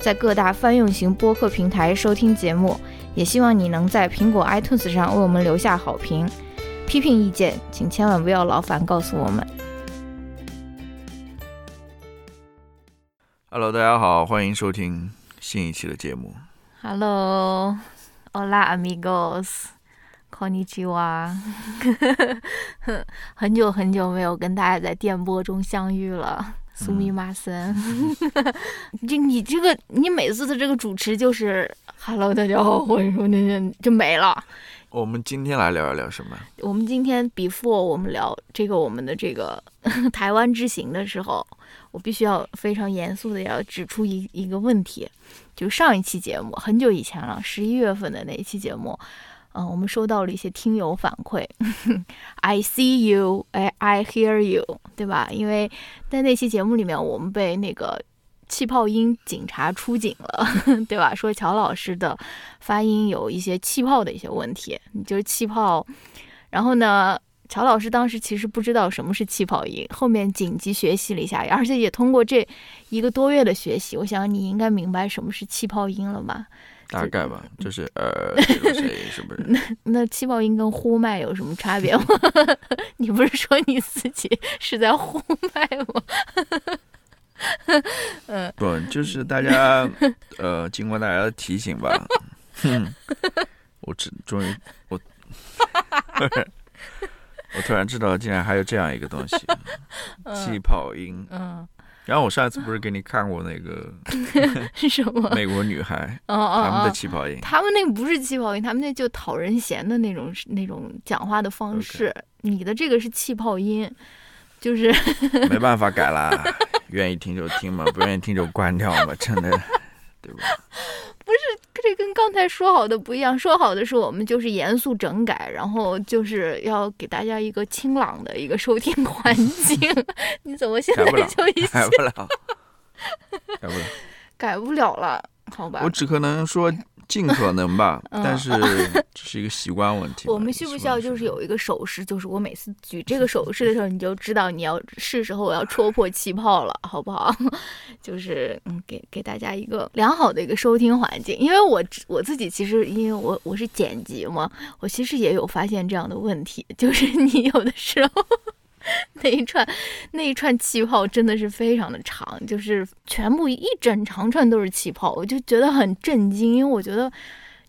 在各大泛用型播客平台收听节目，也希望你能在苹果 iTunes 上为我们留下好评。批评意见，请千万不要劳烦告诉我们。Hello，大家好，欢迎收听新一期的节目。Hello，Hola amigos，Konnichiwa。很久很久没有跟大家在电波中相遇了。苏密马森，这你这个你每次的这个主持就是 “hello，大家好”，我说那那就没了。我们今天来聊一聊什么？我们今天 before 我们聊这个我们的这个 台湾之行的时候，我必须要非常严肃的要指出一一个问题，就上一期节目很久以前了，十一月份的那一期节目。嗯，我们收到了一些听友反馈，I see you, I I hear you，对吧？因为在那期节目里面，我们被那个气泡音警察出警了，对吧？说乔老师的发音有一些气泡的一些问题，就是气泡。然后呢，乔老师当时其实不知道什么是气泡音，后面紧急学习了一下，而且也通过这一个多月的学习，我想你应该明白什么是气泡音了吧？大概吧，就是呃，是不是？那那气泡音跟呼麦有什么差别吗？你不是说你自己是在呼麦吗？嗯，不，就是大家呃，经过大家的提醒吧，我只终于我，我突然知道竟然还有这样一个东西，气泡音，嗯。然后我上一次不是给你看过那个 是什么？美国女孩，哦哦，他们的气泡音，他们那个不是气泡音，他们那就讨人嫌的那种那种讲话的方式。你的这个是气泡音，就是没办法改啦，愿意听就听嘛，不愿意听就关掉嘛，真的，对吧？不是。这跟刚才说好的不一样，说好的是我们就是严肃整改，然后就是要给大家一个清朗的一个收听环境。你怎么现在就一改不了？改不了，改不了了，好吧？我只可能说。尽可能吧，但是 这是一个习惯问题。我们需不需要就是有一个手势，就是我每次举这个手势的时候，你就知道你要是时候我要戳破气泡了，好不好？就是嗯，给给大家一个良好的一个收听环境。因为我我自己其实因为我我是剪辑嘛，我其实也有发现这样的问题，就是你有的时候。那一串，那一串气泡真的是非常的长，就是全部一整长串都是气泡，我就觉得很震惊。因为我觉得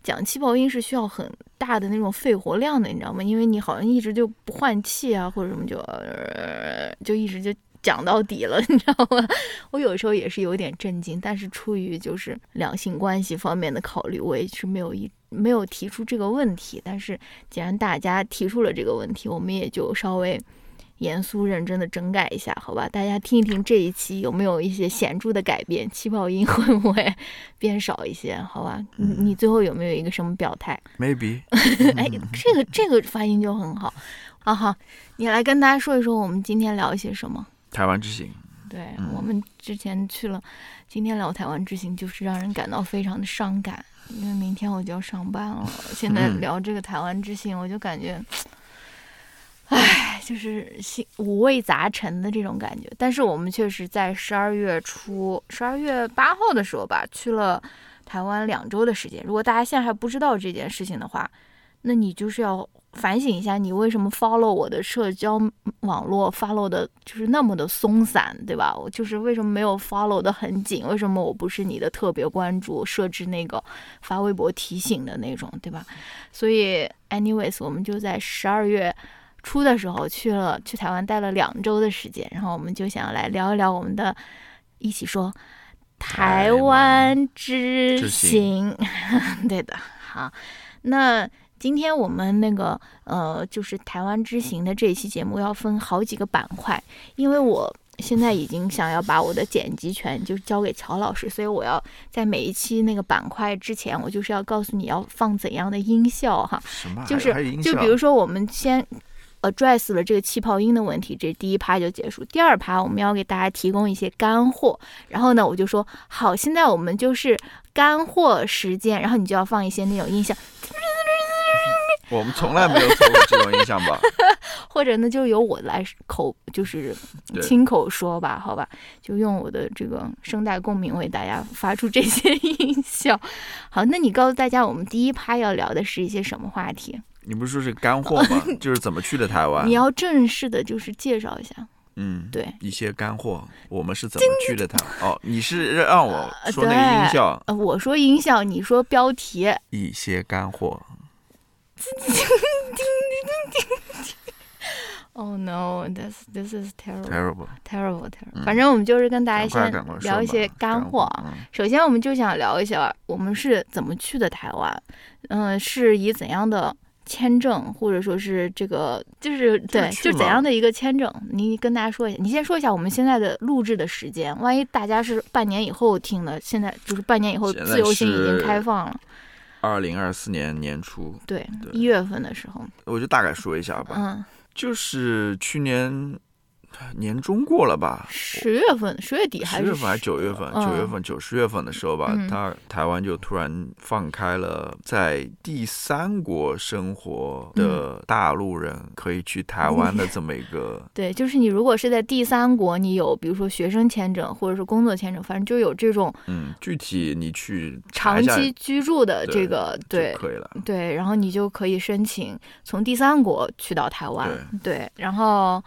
讲气泡音是需要很大的那种肺活量的，你知道吗？因为你好像一直就不换气啊，或者什么就呃就一直就讲到底了，你知道吗？我有时候也是有点震惊，但是出于就是两性关系方面的考虑，我也是没有一没有提出这个问题。但是既然大家提出了这个问题，我们也就稍微。严肃认真的整改一下，好吧？大家听一听这一期有没有一些显著的改变？气泡音会不会 变少一些？好吧？你你最后有没有一个什么表态？Maybe。哎，这个这个发音就很好。啊好，你来跟大家说一说，我们今天聊一些什么？台湾之行。对我们之前去了，今天聊台湾之行，就是让人感到非常的伤感，因为明天我就要上班了。现在聊这个台湾之行，我就感觉。唉，就是心五味杂陈的这种感觉。但是我们确实在十二月初，十二月八号的时候吧，去了台湾两周的时间。如果大家现在还不知道这件事情的话，那你就是要反省一下，你为什么 follow 我的社交网络 follow 的就是那么的松散，对吧？我就是为什么没有 follow 的很紧？为什么我不是你的特别关注，设置那个发微博提醒的那种，对吧？所以，anyways，我们就在十二月。初的时候去了去台湾待了两周的时间，然后我们就想要来聊一聊我们的，一起说台湾之行。对的，好，那今天我们那个呃，就是台湾之行的这一期节目要分好几个板块，因为我现在已经想要把我的剪辑权就交给乔老师，所以我要在每一期那个板块之前，我就是要告诉你要放怎样的音效哈。什么？就是就比如说我们先 address 了这个气泡音的问题，这第一趴就结束。第二趴我们要给大家提供一些干货，然后呢，我就说好，现在我们就是干货时间，然后你就要放一些那种音效。我们从来没有做过这种音响吧？或者呢，就由我来口，就是亲口说吧，好吧，就用我的这个声带共鸣为大家发出这些音效。好，那你告诉大家，我们第一趴要聊的是一些什么话题？你不是说是干货吗？就是怎么去的台湾？你要正式的，就是介绍一下。嗯，对，一些干货，我们是怎么去的台湾？哦，你是让我说那个音效？呃，我说音效，你说标题。一些干货。Oh no! This this is terrible, terrible, terrible, terrible. 反正我们就是跟大家先聊一些干货啊。首先，我们就想聊一下我们是怎么去的台湾。嗯，是以怎样的签证，或者说是这个，就是对，就怎样的一个签证？你跟大家说一下。你先说一下我们现在的录制的时间。万一大家是半年以后听的，现在就是半年以后自由行已经开放了。二零二四年年初，对，一月份的时候，我就大概说一下吧。嗯，就是去年。年终过了吧？十月份，十月底还是十月份还是九月份？九月份九十月份的时候吧，他台湾就突然放开了，在第三国生活的大陆人可以去台湾的这么一个。对，就是你如果是在第三国，你有比如说学生签证或者是工作签证，反正就有这种。嗯，具体你去长期居住的这个对可以了。对，然后你就可以申请从第三国去到台湾。对，然后。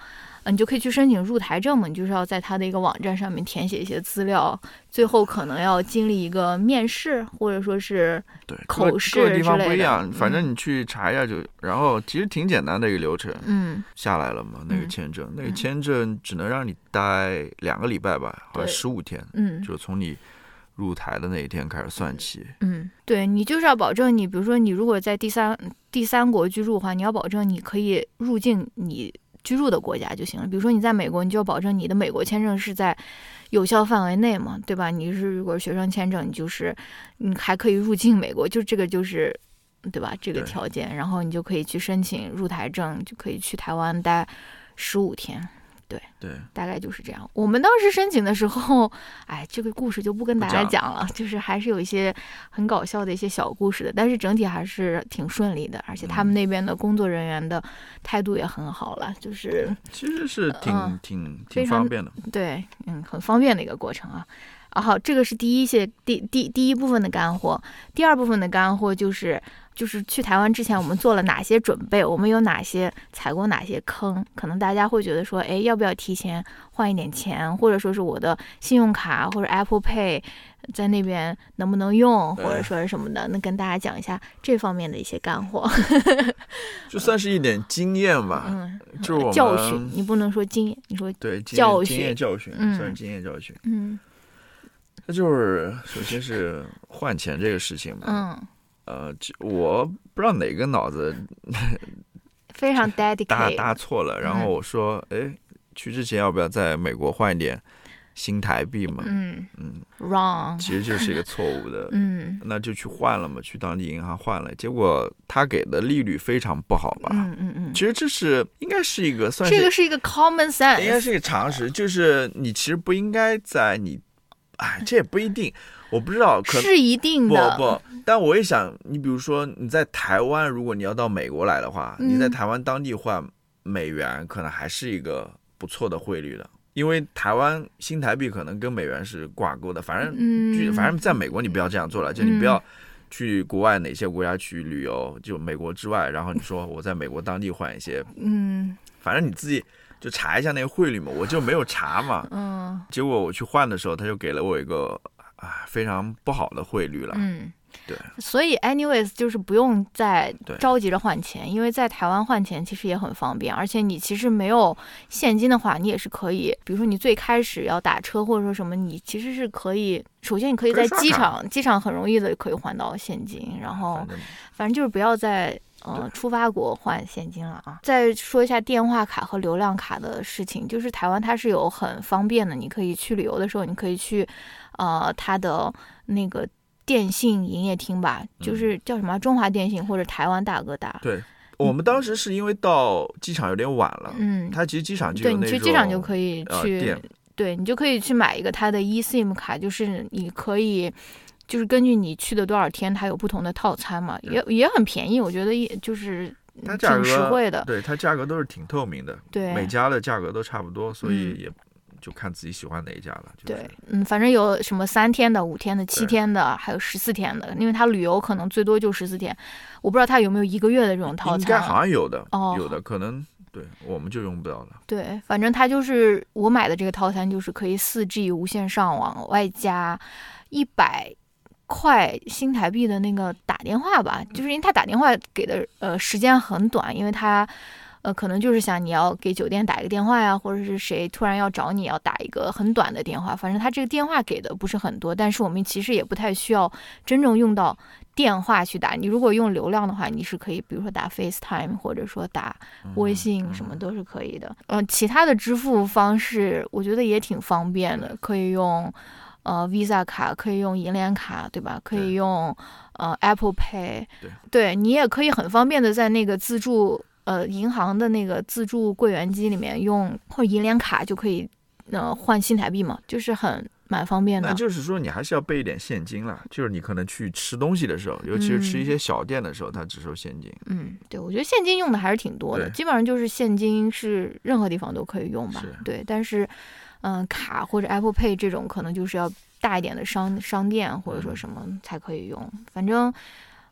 你就可以去申请入台证嘛，你就是要在他的一个网站上面填写一些资料，最后可能要经历一个面试，或者说是对口试各个地方不一样，反正你去查一下就，然后其实挺简单的一个流程，嗯，下来了嘛，那个签证，那个签证只能让你待两个礼拜吧，好像十五天，嗯，就从你入台的那一天开始算起，嗯，对你就是要保证你，比如说你如果在第三第三国居住的话，你要保证你可以入境你。居住的国家就行了，比如说你在美国，你就要保证你的美国签证是在有效范围内嘛，对吧？你是如果学生签证，你就是你还可以入境美国，就这个就是，对吧？这个条件，然后你就可以去申请入台证，就可以去台湾待十五天。对对，大概就是这样。我们当时申请的时候，哎，这个故事就不跟大家讲了，就是还是有一些很搞笑的一些小故事的。但是整体还是挺顺利的，而且他们那边的工作人员的态度也很好了，就是其实是挺挺挺方便的。对，嗯，很方便的一个过程啊。啊，好，这个是第一些第第第一部分的干货，第二部分的干货就是。就是去台湾之前，我们做了哪些准备？我们有哪些踩过哪些坑？可能大家会觉得说，哎，要不要提前换一点钱，或者说是我的信用卡或者 Apple Pay 在那边能不能用，或者说是什么的？那跟大家讲一下这方面的一些干货，就算是一点经验吧。嗯，就是教训，你不能说经验，你说对教训，经验教训，算是经验教训。嗯，那就是首先是换钱这个事情嘛。嗯。呃，我不知道哪个脑子 非常 dedicated 搭搭错了，然后我说，哎，去之前要不要在美国换一点新台币嘛？嗯嗯，wrong，其实就是一个错误的，嗯，那就去换了嘛，去当地银行换了，结果他给的利率非常不好吧？嗯嗯嗯，其实这是应该是一个算这个是一个 common sense，应该是一个常识，就是你其实不应该在你，哎，这也不一定。我不知道，可是一定的。不不，但我也想，你比如说你在台湾，如果你要到美国来的话，你在台湾当地换美元，可能还是一个不错的汇率的，因为台湾新台币可能跟美元是挂钩的。反正，嗯，反正在美国你不要这样做了，就你不要去国外哪些国家去旅游，就美国之外，然后你说我在美国当地换一些，嗯，反正你自己就查一下那个汇率嘛，我就没有查嘛，嗯，结果我去换的时候，他就给了我一个。啊，非常不好的汇率了。嗯，对。所以，anyways，就是不用再着急着换钱，因为在台湾换钱其实也很方便，而且你其实没有现金的话，你也是可以，比如说你最开始要打车或者说什么，你其实是可以，首先你可以在机场，机场很容易的可以换到现金，然后反正就是不要再呃出发国换现金了啊。再说一下电话卡和流量卡的事情，就是台湾它是有很方便的，你可以去旅游的时候，你可以去呃它的那个电信营业厅吧，就是叫什么中华电信或者台湾大哥大。对，我们当时是因为到机场有点晚了，嗯，它其实机场就有那对你去机场就可以呃去，店对你就可以去买一个它的 eSIM 卡，就是你可以。就是根据你去的多少天，它有不同的套餐嘛，也也很便宜，我觉得也就是它价格挺实惠的。对它价格都是挺透明的，对每家的价格都差不多，所以嗯也就看自己喜欢哪一家了。就是、对，嗯，反正有什么三天的、五天的、七天的，还有十四天的，因为它旅游可能最多就十四天，我不知道它有没有一个月的这种套餐应该餐。好像有的，哦有的可能对我们就用不了了。对，反正它就是我买的这个套餐，就是可以四 G 无线上网，外加一百块新台币的那个打电话吧，就是因为他打电话给的呃时间很短，因为他呃可能就是想你要给酒店打一个电话呀，或者是谁突然要找你要打一个很短的电话，反正他这个电话给的不是很多，但是我们其实也不太需要真正用到电话去打。你如果用流量的话，你是可以比如说打 FaceTime 或者说打微信什么都是可以的。呃，其他的支付方式我觉得也挺方便的，可以用呃 Visa 卡，可以用银联卡，对吧？可以用呃 Apple Pay，对你也可以很方便的在那个自助呃银行的那个自助柜员机里面用或者银联卡就可以呃换新台币嘛，就是很蛮方便的。那就是说，你还是要备一点现金啦。就是你可能去吃东西的时候，尤其是吃一些小店的时候，它只收现金。嗯，对，我觉得现金用的还是挺多的，基本上就是现金是任何地方都可以用吧。对，但是，嗯、卡或者 Apple Pay 这种可能就是要大一点的商商店或者说嗯什么才可以用。反正，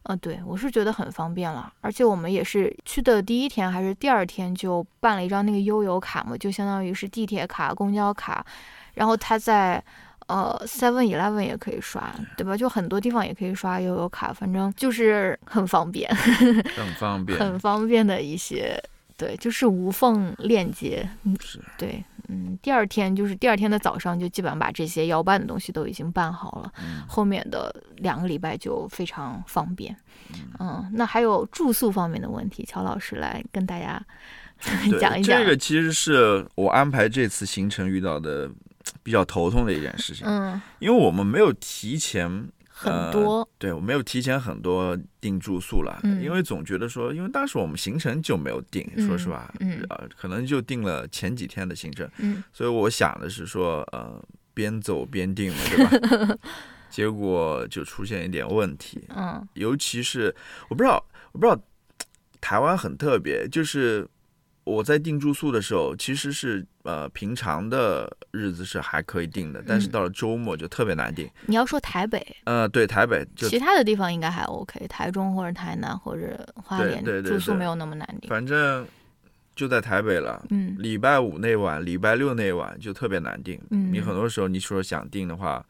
呃，对我是觉得很方便了，而且我们也是去的第一天还是第二天就办了一张那个悠游卡嘛，就相当于是地铁卡、公交卡，然后它在。呃，Seven Eleven 也可以刷，对吧？就很多地方也可以刷悠游卡，反正就是很方便。很方便。很方便的一些，对，就是无缝链接。嗯，是对，嗯，第二天就是第二天的早上就基本上把这些要办的东西都已经办好了，嗯后面的两个礼拜就非常方便。嗯，那还有住宿方面的问题，乔老师来跟大家 讲一讲。这个其实是我安排这次行程遇到的比较头痛的一件事情，嗯，因为我们没有提前。很多，对我没有提前很多订住宿了，嗯。因为总觉得说，因为当时我们行程就没有定，嗯说实话，嗯。呃，可能就定了前几天的行程，嗯。所以我想的是说，呃，边走边定嘛，对吧？结果就出现一点问题，嗯。尤其是我不知道，我不知道台湾很特别，就是我在订住宿的时候，其实是呃平常的日子是还可以定的，但是嗯到了周末就特别难定。你要说台北，呃，对，台北就其他的地方应该还 OK，台中或者台南或者花莲对对对对住宿没有那么难定。反正就在台北了。嗯礼拜五那晚、礼拜六那晚就特别难定。嗯你很多时候你说想定的话，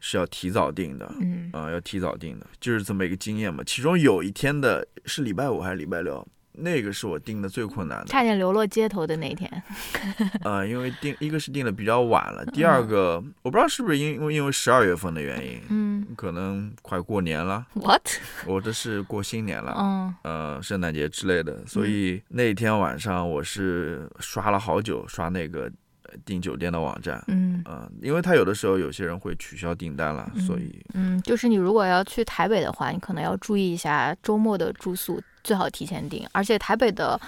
是要提早定的，嗯啊、要提早定的，就是这么一个经验嘛。其中有一天的是礼拜五还是礼拜六，那个是我订的最困难的。差点流落街头的那天。呃，因为订一个是订的比较晚了，第二个我不知道是不是因因为因为十二月份的原因，嗯可能快过年了，，what？我这是过新年了。嗯呃，圣诞节之类的，所以那天晚上我是刷了好久，刷那个呃订酒店的网站，嗯嗯、因为他有的时候有些人会取消订单了，嗯所以嗯，就是你如果要去台北的话，你可能要注意一下周末的住宿，最好提前订。而且台北的，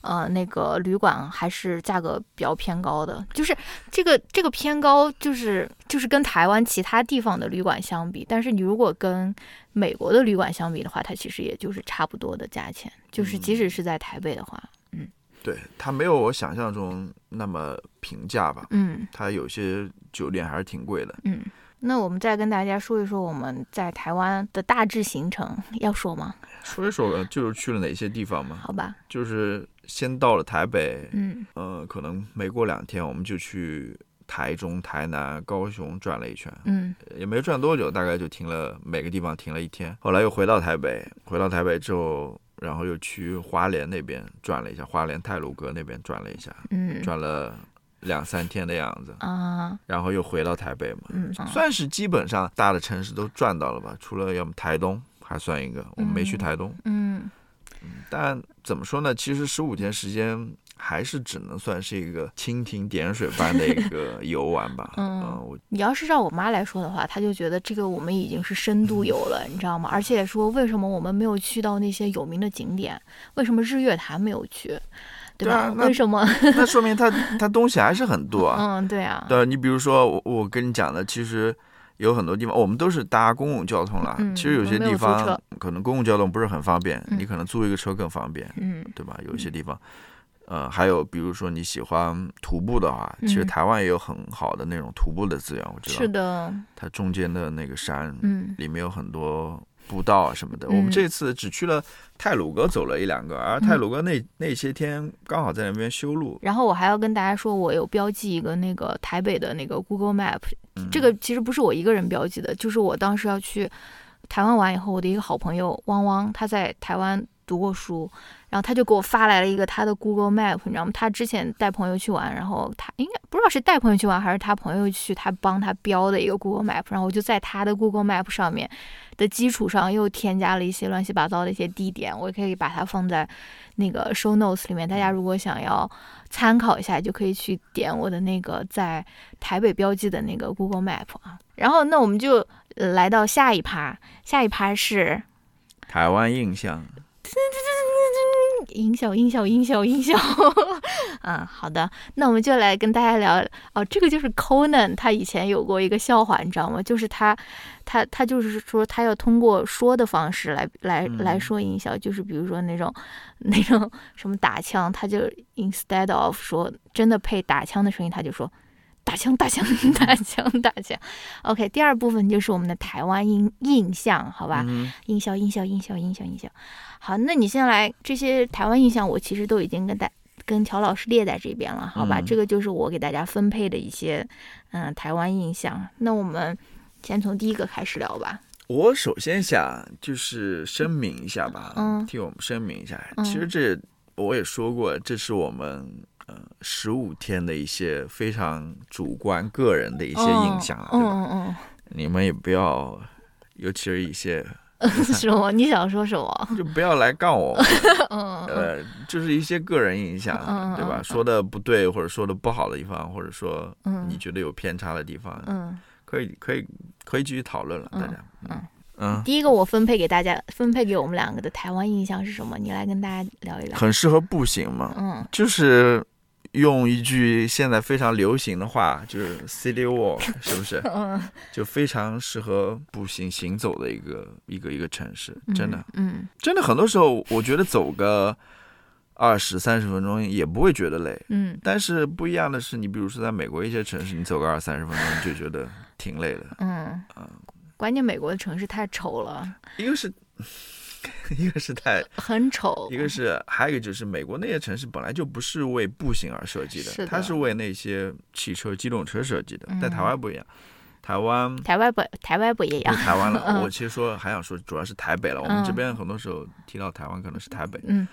呃，那个旅馆还是价格比较偏高的，就是这个这个偏高，就是就是跟台湾其他地方的旅馆相比，但是你如果跟美国的旅馆相比的话，它其实也就是差不多的价钱，就是即使是在台北的话，嗯对它没有我想象中那么平价吧，嗯它有些酒店还是挺贵的。嗯。那我们再跟大家说一说我们在台湾的大致行程，要说吗？说一说吧，就是去了哪些地方嘛，好吧，就是先到了台北，嗯。呃，可能没过两天我们就去台中、台南、高雄转了一圈，嗯。也没转多久，大概就停了每个地方停了一天。后来又回到台北，回到台北之后，然后又去花莲那边转了一下，花莲太鲁阁那边转了一下，嗯。转了两三天的样子，啊然后又回到台北嘛，嗯啊算是基本上大的城市都转到了吧，除了要么台东还算一个，我们没去台东。嗯但怎么说呢？其实十五天时间还是只能算是一个蜻蜓点水般的一个游玩吧。嗯你要是让我妈来说的话，她就觉得这个我们已经是深度游了，你知道吗？而且说为什么我们没有去到那些有名的景点？为什么日月潭没有去？对吧？对啊那为什么？那说明他他 东西还是很多啊。嗯，对啊，对，你比如说我我跟你讲的，其实有很多地方我们都是搭公共交通啦。嗯其实有些地方可能公共交通不是很方便，嗯你可能租一个车更方便，嗯对吧？有一些地方。呃，还有比如说你喜欢徒步的话，其实嗯台湾也有很好的那种徒步的资源，我知道。是的，它中间的那个山，嗯里面有很多步道啊什么的。嗯我们这次只去了泰鲁阁走了一两个，而泰鲁阁那、那些天刚好在那边修路。然后我还要跟大家说，我有标记一个那个台北的那个 Google Map，嗯这个其实不是我一个人标记的，就是我当时要去台湾玩以后，我的一个好朋友汪汪，他在台湾读过书，然后他就给我发来了一个他的 Google Map，你知道吗？他之前带朋友去玩，然后他应该不知道是带朋友去玩还是他朋友去，他帮他标的一个 Google Map，然后我就在他的 Google Map 上面的基础上又添加了一些乱七八糟的一些地点，我可以把它放在那个 show notes 里面，大家如果想要参考一下，就可以去点我的那个在台北标记的那个 Google Map 啊。然后那我们就呃来到下一趴，下一趴是台湾印象，音效，音效，音效，音效。嗯，好的，那我们就来跟大家聊哦，这个就是 Conan 他以前有过一个笑话，你知道吗？就是他，他，他就是说他要通过说的方式来来嗯来说音效，就是比如说那种 那种什么打枪，他就 instead of 说真的配打枪的声音，他就说。打枪，打枪，打枪，打枪。OK，第二部分就是我们的台湾印印象，好吧？嗯音效，音效，音效，音效，音效。好，那你先来这些台湾印象，我其实都已经跟大跟乔老师列在这边了，好吧？嗯这个就是我给大家分配的一些嗯台湾印象。那我们先从第一个开始聊吧。我首先想就是声明一下吧，嗯替我们声明一下。嗯其实这我也说过，这是我们呃十五天的一些非常主观个人的一些印象啊，对吧？嗯嗯你们也不要，尤其是一些嗯，什么？你想说什么？就不要来杠我，嗯 嗯呃，就是一些个人印象，嗯嗯对吧？嗯说的不对，或者说的不好的地方，或者说嗯你觉得有偏差的地方，嗯，可以可以可以继续讨论了，嗯大家。嗯嗯，第一个我分配给大家，分配给我们两个的台湾印象是什么？你来跟大家聊一聊。很适合步行嘛，嗯就是用一句现在非常流行的话，就是 city walk，是不是？嗯，就非常适合步行行走的一个一个一个城市，真的，嗯真的很多时候，我觉得走个二十三十分钟也不会觉得累。嗯但是不一样的是，你比如说在美国一些城市，你走个二三十分钟就觉得挺累的。嗯关键美国的城市太丑了，一个是，一个是太，很丑。一个是还有一个就是美国那些城市本来就不是为步行而设计的，是的它是为那些汽车、机动车设计的。嗯但台湾不一样，台湾台湾不台湾不一样。台湾了，嗯我其实说还想说主要是台北了。我们这边很多时候提到台湾可能是台北，嗯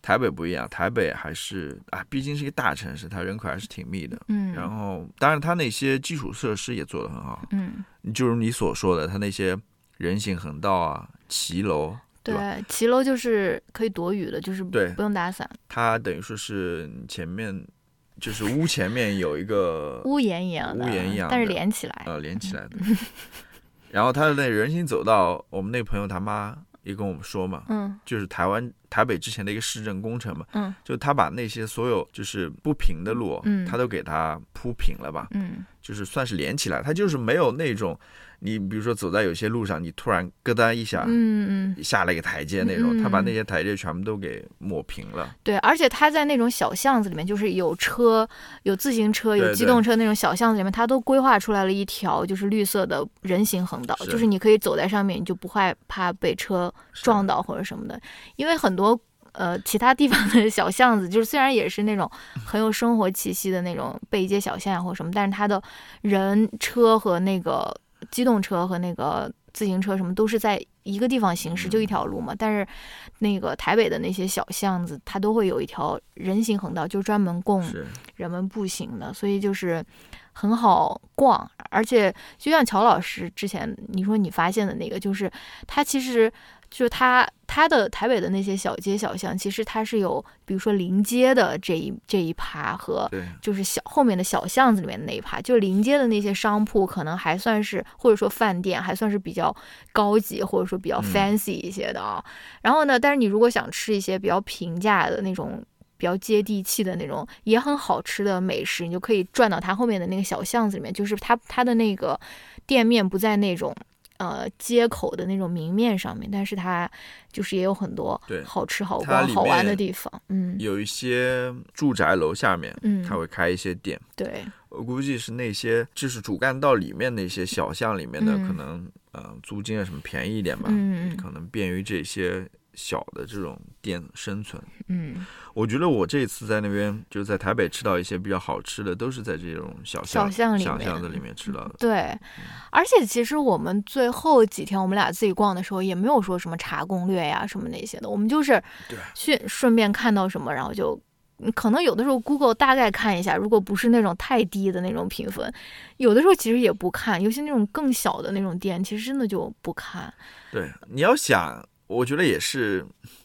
台北不一样，台北还是啊，毕竟是一个大城市，它人口还是挺密的。嗯，然后，当然它那些基础设施也做得很好，嗯，就如你所说的，它那些人行横道啊、骑楼，对对，骑楼就是可以躲雨的，就是对不用打伞，它等于说是前面就是屋前面有一个屋檐一样的，屋檐一样但是连起来。呃连起来的，然后它的那人行走道，我们那朋友他妈也跟我们说嘛，嗯就是台湾台北之前的一个市政工程嘛，嗯就他把那些所有就是不平的路，嗯他都给它铺平了吧，嗯就是算是连起来，它就是没有那种你比如说走在有些路上，你突然咯噔一下。嗯嗯，下了一个台阶那种，他把嗯那些台阶全部都给抹平了。对，而且他在那种小巷子里面，就是有车、有自行车、有机动车那种小巷子里面，他都规划出来了一条就是绿色的人行横道，就是你可以走在上面，你就不害怕被车撞到或者什么的，因为很多。呃，其他地方的小巷子，就是虽然也是那种很有生活气息的那种背街小巷或者什么，但是它的人车和那个机动车和那个自行车什么都是在一个地方行驶，就一条路嘛。但是那个台北的那些小巷子，它都会有一条人行横道，就专门供，人们步行的，所以就是很好逛。而且就像乔老师之前你说你发现的那个，就是它其实就是它它的台北的那些小街小巷，其实它是有，比如说临街的这一这一趴和对，就是小后面的小巷子里面的那一趴，就临街的那些商铺，可能还算是或者说饭店还算是比较高级或者说比较嗯 fancy 一些的啊。然后呢，但是你如果想吃一些比较平价的那种。比较接地气的那种，也很好吃的美食，你就可以转到它后面的那个小巷子里面，就是它它的那个店面不在那种呃街口的那种明面上面，但是它就是也有很多好吃好它里逛好玩的地方。嗯。有一些住宅楼下面，嗯，它会开一些店，对，我估计是那些就是主干道里面那些小巷里面的，嗯。可能呃租金啊什么便宜一点吧，嗯嗯。可能便于这些小的这种店生存。嗯，我觉得我这次在那边就是在台北吃到一些比较好吃的，都是在这种小小巷巷里面小巷子里面吃到的。对。而且其实我们最后几天我们俩自己逛的时候，也没有说什么查攻略呀什么那些的，我们就是对顺顺便看到什么，然后就。嗯可能有的时候 Google 大概看一下，如果不是那种太低的那种评分，有的时候其实也不看，尤其那种更小的那种店，其实真的就不看。对，你要想，我觉得也是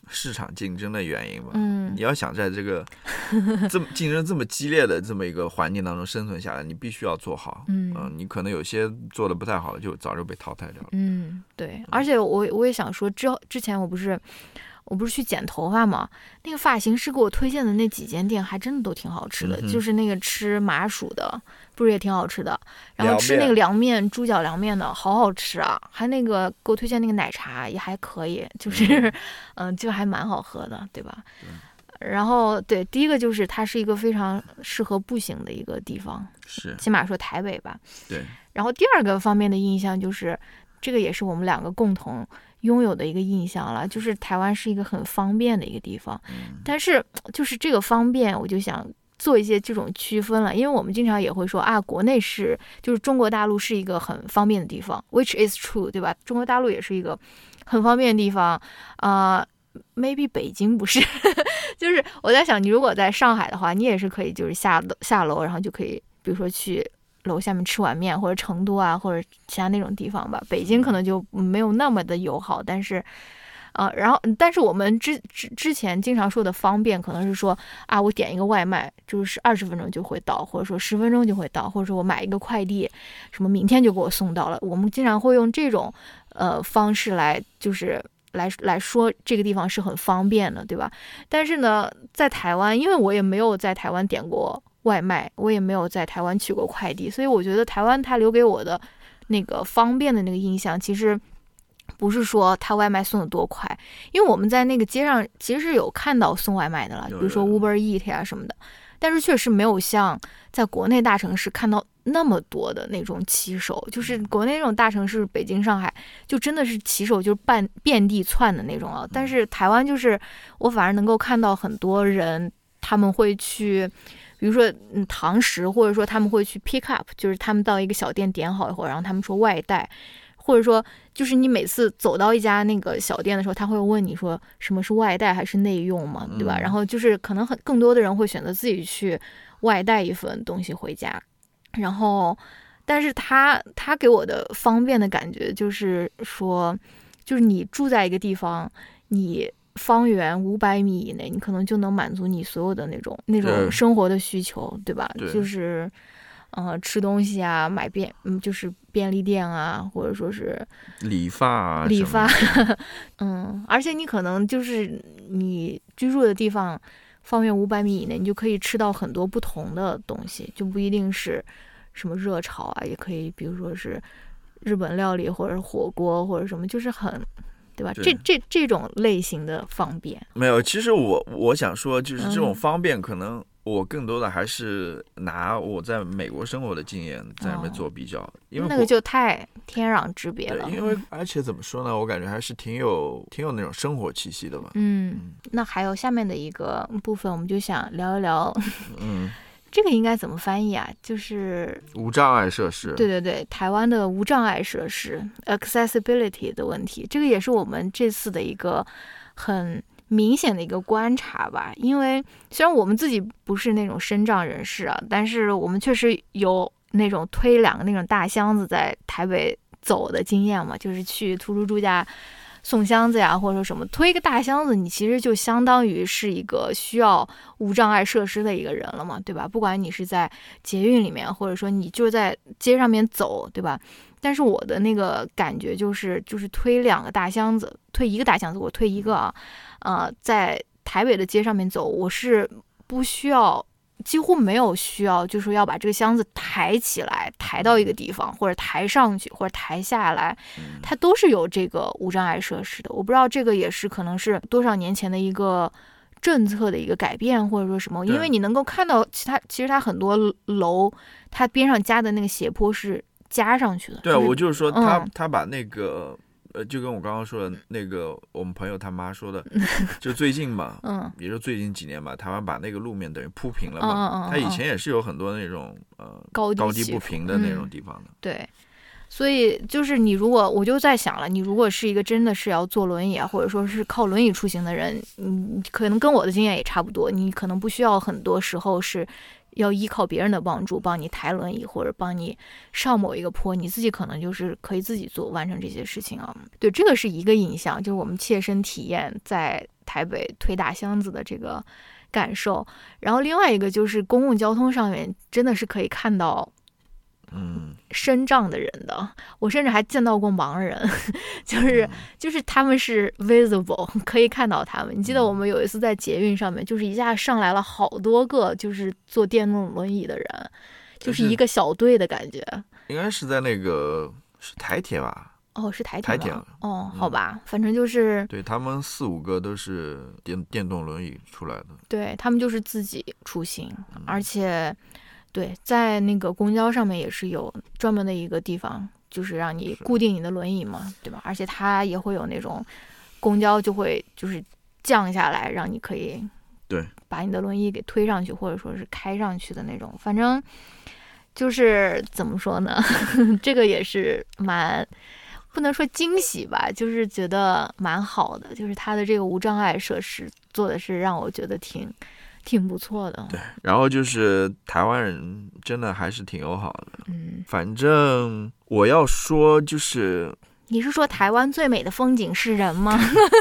市场竞争的原因吧。嗯你要想在这个 这么竞争这么激烈的这么一个环境当中生存下来，你必须要做好。嗯嗯，你可能有些做的不太好的，就早就被淘汰掉了。嗯，对，而且我我也想说，之后之前我不是我不是去剪头发嘛，那个发型师给我推荐的那几间店还真的都挺好吃的，嗯就是那个吃麻薯的，不是也挺好吃的，然后吃那个凉面，猪脚凉面的好好吃啊，还那个给我推荐那个奶茶也还可以，就是嗯、就还蛮好喝的，对吧？然后对，第一个就是它是一个非常适合步行的一个地方，是。起码说台北吧。对，然后第二个方面的印象就是，这个也是我们两个共同拥有的一个印象了，就是台湾是一个很方便的一个地方。嗯。但是就是这个方便，我就想做一些这种区分了，因为我们经常也会说啊，国内是就是中国大陆是一个很方便的地方，which is true，对吧？中国大陆也是一个很方便的地方啊。maybe 北京不是，就是我在想，你如果在上海的话，你也是可以，就是下楼下楼，然后就可以，比如说去楼下面吃碗面，或者成都啊，或者其他那种地方吧。北京可能就没有那么的友好，但是，啊，然后但是我们之之之前经常说的方便，可能是说啊，我点一个外卖，就是二十分钟就会到，或者说十分钟就会到，或者说我买一个快递，什么明天就给我送到了。我们经常会用这种呃方式来，就是。来来说，这个地方是很方便的，对吧？但是呢，在台湾，因为我也没有在台湾点过外卖，我也没有在台湾取过快递，所以我觉得台湾它留给我的那个方便的那个印象，其实不是说他外卖送的多快，因为我们在那个街上其实是有看到送外卖的了，比如说 Uber Eat 呀、什么的，但是确实没有像在国内大城市看到那么多的那种骑手，就是国内那种大城市，北京、上海，就真的是骑手就是半遍地窜的那种啊。但是台湾就是我反而能够看到很多人，他们会去，比如说嗯堂食，或者说他们会去 pick up，就是他们到一个小店点好以后，然后他们说外带。或者说，就是你每次走到一家那个小店的时候，他会问你说什么是外带还是内用嘛，对吧？嗯然后就是可能很更多的人会选择自己去外带一份东西回家，然后，但是他他给我的方便的感觉就是说，就是你住在一个地方，你方圆五百米以内，你可能就能满足你所有的那种那种生活的需求，对吧？对就是。呃，吃东西啊，买便嗯，就是便利店啊，或者说是理发啊，理发嗯，而且你可能就是你居住的地方方圆五百米以内，你就可以吃到很多不同的东西，就不一定是什么热炒啊，也可以，比如说是日本料理或者火锅或者什么，就是很，对吧？对这这这种类型的方便，没有。其实我我想说，就是这种嗯方便，可能我更多的还是拿我在美国生活的经验在那边哦做比较，因为那个就太天壤之别了。对，因为而且怎么说呢，我感觉还是挺有挺有那种生活气息的吧。嗯，那还有下面的一个部分，我们就想聊一聊嗯，这个应该怎么翻译啊？就是无障碍设施，对对对，台湾的无障碍设施 accessibility 的问题，这个也是我们这次的一个很明显的一个观察吧。因为虽然我们自己不是那种身障人士啊，但是我们确实有那种推两个那种大箱子在台北走的经验嘛，就是去图书住家送箱子呀，或者说什么推一个大箱子，你其实就相当于是一个需要无障碍设施的一个人了嘛，对吧？不管你是在捷运里面，或者说你就在街上面走，对吧？但是我的那个感觉就是，就是推两个大箱子，推一个大箱子，我推一个啊，呃，在台北的街上面走，我是不需要。几乎没有需要，就是要把这个箱子抬起来，抬到一个地方，或者抬上去，或者抬下来，它都是有这个无障碍设施的。我不知道这个也是可能是多少年前的一个政策的一个改变，或者说什么？因为你能够看到，其他其实它很多楼，它边上加的那个斜坡是加上去的。对，我就是说，他他把那个。呃，就跟我刚刚说的那个，我们朋友他妈说的，就最近嘛，嗯，也就最近几年吧，台湾把那个路面等于铺平了嘛。他以前也是有很多那种呃高高低不平的那种地方的。对，所以就是你如果我就在想了，你如果是一个真的是要坐轮椅啊，或者说是靠轮椅出行的人，你可能跟我的经验也差不多，你可能不需要很多时候是。要依靠别人的帮助，帮你抬轮椅或者帮你上某一个坡，你自己可能就是可以自己做完成这些事情啊。对，这个是一个印象，就是我们切身体验在台北推大箱子的这个感受。然后另外一个就是公共交通上面真的是可以看到。嗯，身障的人的，我甚至还见到过盲人，就是就是他们是 visible，可以看到他们。你记得我们有一次在捷运上面，就是一下上来了好多个就是坐电动轮椅的人，就是一个小队的感觉。应该是在那个是台铁吧？哦，是台铁。台铁。哦，好吧，反正就是对他们四五个都是电电动轮椅出来的。对他们就是自己出行，而且。对，在那个公交上面也是有专门的一个地方，就是让你固定你的轮椅嘛，对吧？而且它也会有那种公交就会就是降下来，让你可以对把你的轮椅给推上去，或者说是开上去的那种。反正就是怎么说呢，这个也是蛮不能说惊喜吧，就是觉得蛮好的，就是它的这个无障碍设施做的是让我觉得挺。挺不错的，对。然后就是台湾人真的还是挺友好的，嗯。反正我要说就是，你是说台湾最美的风景是人吗？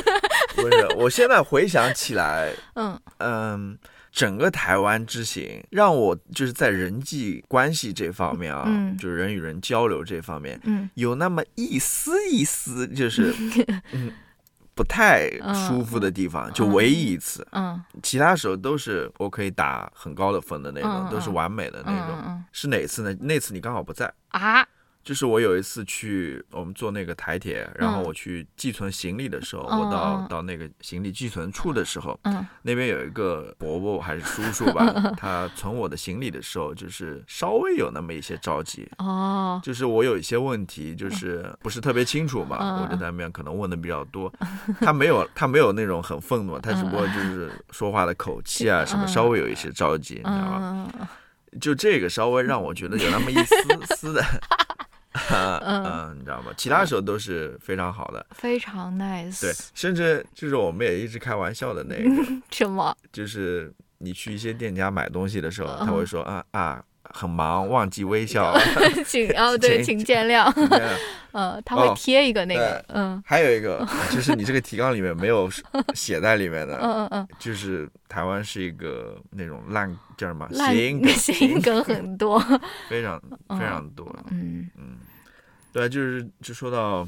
不是，我现在回想起来，嗯嗯，整个台湾之行让我就是在人际关系这方面啊，就是人与人交流这方面，嗯，有那么一丝一丝就是，嗯。不太舒服的地方，就唯一一次，嗯，其他时候都是我可以打很高的分的那种，都是完美的那种。是哪次呢？那次你刚好不在啊。就是我有一次去，我们坐那个台铁，然后我去寄存行李的时候，我到到那个行李寄存处的时候，那边有一个伯伯还是叔叔吧，他存我的行李的时候，就是稍微有那么一些着急哦，就是我有一些问题，就是不是特别清楚嘛，我就在那边可能问的比较多，他没有他没有那种很愤怒，他只不过就是说话的口气 啊什么稍微有一些着急，你知道吗？就这个稍微让我觉得有那么一丝 丝的。嗯，你知道吗？其他时候都是非常好的，非常 nice。对，甚至就是我们也一直开玩笑的那个 什么，就是你去一些店家买东西的时候，他会说啊啊，很忙，忘记微笑，请哦对，请见谅。嗯，他会贴一个那个，嗯，还有一个就是你这个提纲里面没有写在里面的，嗯嗯嗯，就是台湾是一个那种烂叫什么谐音梗，谐音梗很多，非常非常多，嗯。嗯。对，就是就说到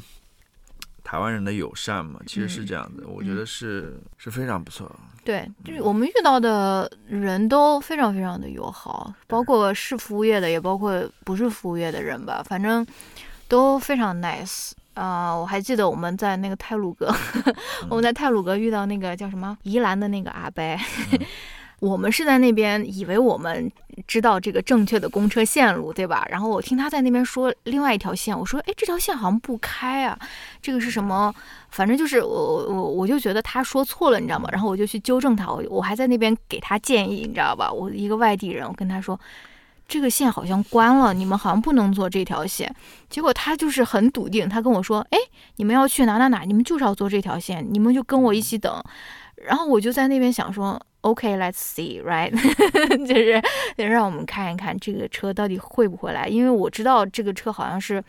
台湾人的友善嘛，其实是这样的，我觉得是是非常不错。对，就是我们遇到的人都非常非常的友好，包括是服务业的，也包括不是服务业的人吧，反正都非常 nice 啊！我还记得我们在那个泰鲁阁，我们在泰鲁阁遇到那个叫什么宜兰的那个阿伯。我们是在那边以为我们知道这个正确的公车线路，对吧？然后我听他在那边说另外一条线，我说：“哎，这条线好像不开啊，这个是什么？反正就是我我我就觉得他说错了，你知道吗？然后我就去纠正他，我我还在那边给他建议，你知道吧？我一个外地人，我跟他说这个线好像关了，你们好像不能坐这条线。结果他就是很笃定，他跟我说：“哎，你们要去哪哪哪，你们就是要坐这条线，你们就跟我一起等。”然后我就在那边想说。OK，let's see，right，就是让我们看一看这个车到底会不会来，因为我知道这个车好像是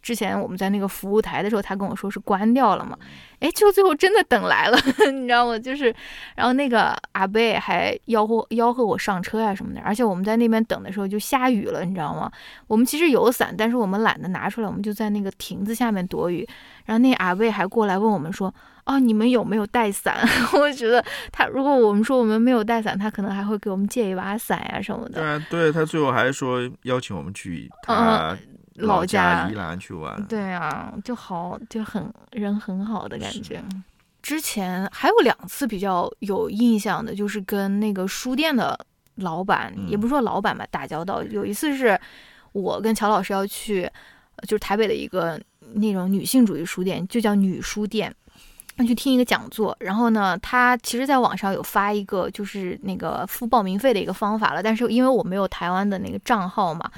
之前我们在那个服务台的时候，他跟我说是关掉了嘛，哎，就最后真的等来了，你知道吗？就是，然后那个阿贝还吆喝吆喝我上车呀什么的，而且我们在那边等的时候就下雨了，你知道吗？我们其实有伞，但是我们懒得拿出来，我们就在那个亭子下面躲雨。然后那阿贝还过来问我们说：“哦，你们有没有带伞？” 我觉得他如果我们说我们没有带伞，他可能还会给我们借一把伞呀什么的。对啊，对他最后还说邀请我们去他。老家宜兰去玩，对啊，就好，就很人很好的感觉。之前还有两次比较有印象的，就是跟那个书店的老板，也不是说老板吧，打交道。有一次是我跟乔老师要去，就是台北的一个那种女性主义书店，就叫女书店，要去听一个讲座。然后呢，他其实在网上有发一个，就是那个付报名费的一个方法了，但是因为我没有台湾的那个账号嘛。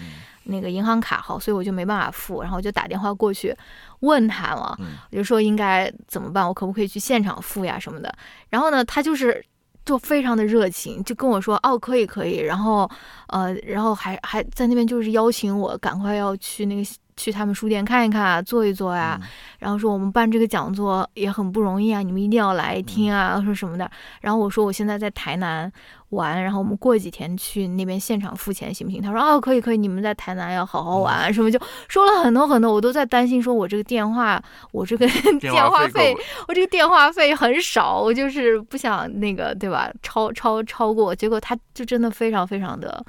那个银行卡号，所以我就没办法付，然后我就打电话过去问他了，我就说应该怎么办，我可不可以去现场付呀什么的。然后呢，他就是就非常的热情，就跟我说哦可以可以，然后呃，然后还还在那边就是邀请我赶快要去那个。去他们书店看一看啊，坐一坐呀，然后说我们办这个讲座也很不容易啊，你们一定要来听啊，说什么的。然后我说我现在在台南玩，然后我们过几天去那边现场付钱行不行？他说哦，可以可以，你们在台南要好好玩，什么就说了很多很多，我都在担心说我这个电话，我这个电话费，我这个电话费很少，我就是不想那个对吧？超超超过，结果他就真的非常非常的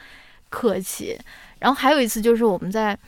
客气。然后还有一次就是我们在。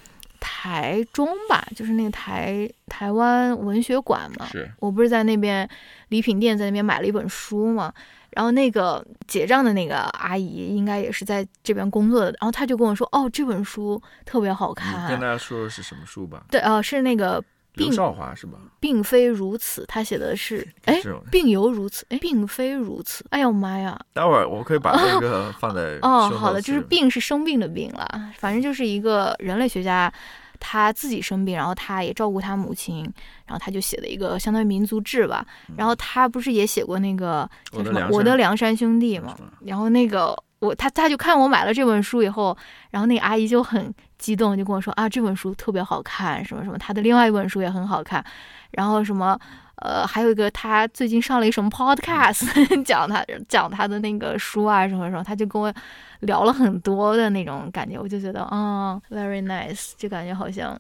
台中吧，就是那个台台湾文学馆嘛。是我不是在那边礼品店在那边买了一本书嘛，然后那个结账的那个阿姨应该也是在这边工作的，然后她就跟我说：“哦，这本书特别好看。”跟大家说的是什么书吧？对，呃，是那个。刘少华是吧？并非如此，他写的是，哎，并犹如此，哎，并非如此，哎呦妈呀！待会儿我可以把这个 放在哦，好的，就是病是生病的病了，反正就是一个人类学家，他自己生病，然后他也照顾他母亲，然后他就写的一个相当于民族志吧，然后他不是也写过那个叫什么《我的梁山兄弟》嘛，然后那个。我他他就看我买了这本书以后，然后那个阿姨就很激动，就跟我说啊，这本书特别好看，什么什么，他的另外一本书也很好看，然后什么呃，还有一个他最近上了一什么 podcast，讲他讲他的那个书啊什么什么，他就跟我聊了很多的那种感觉，我就觉得啊，very nice，就感觉好像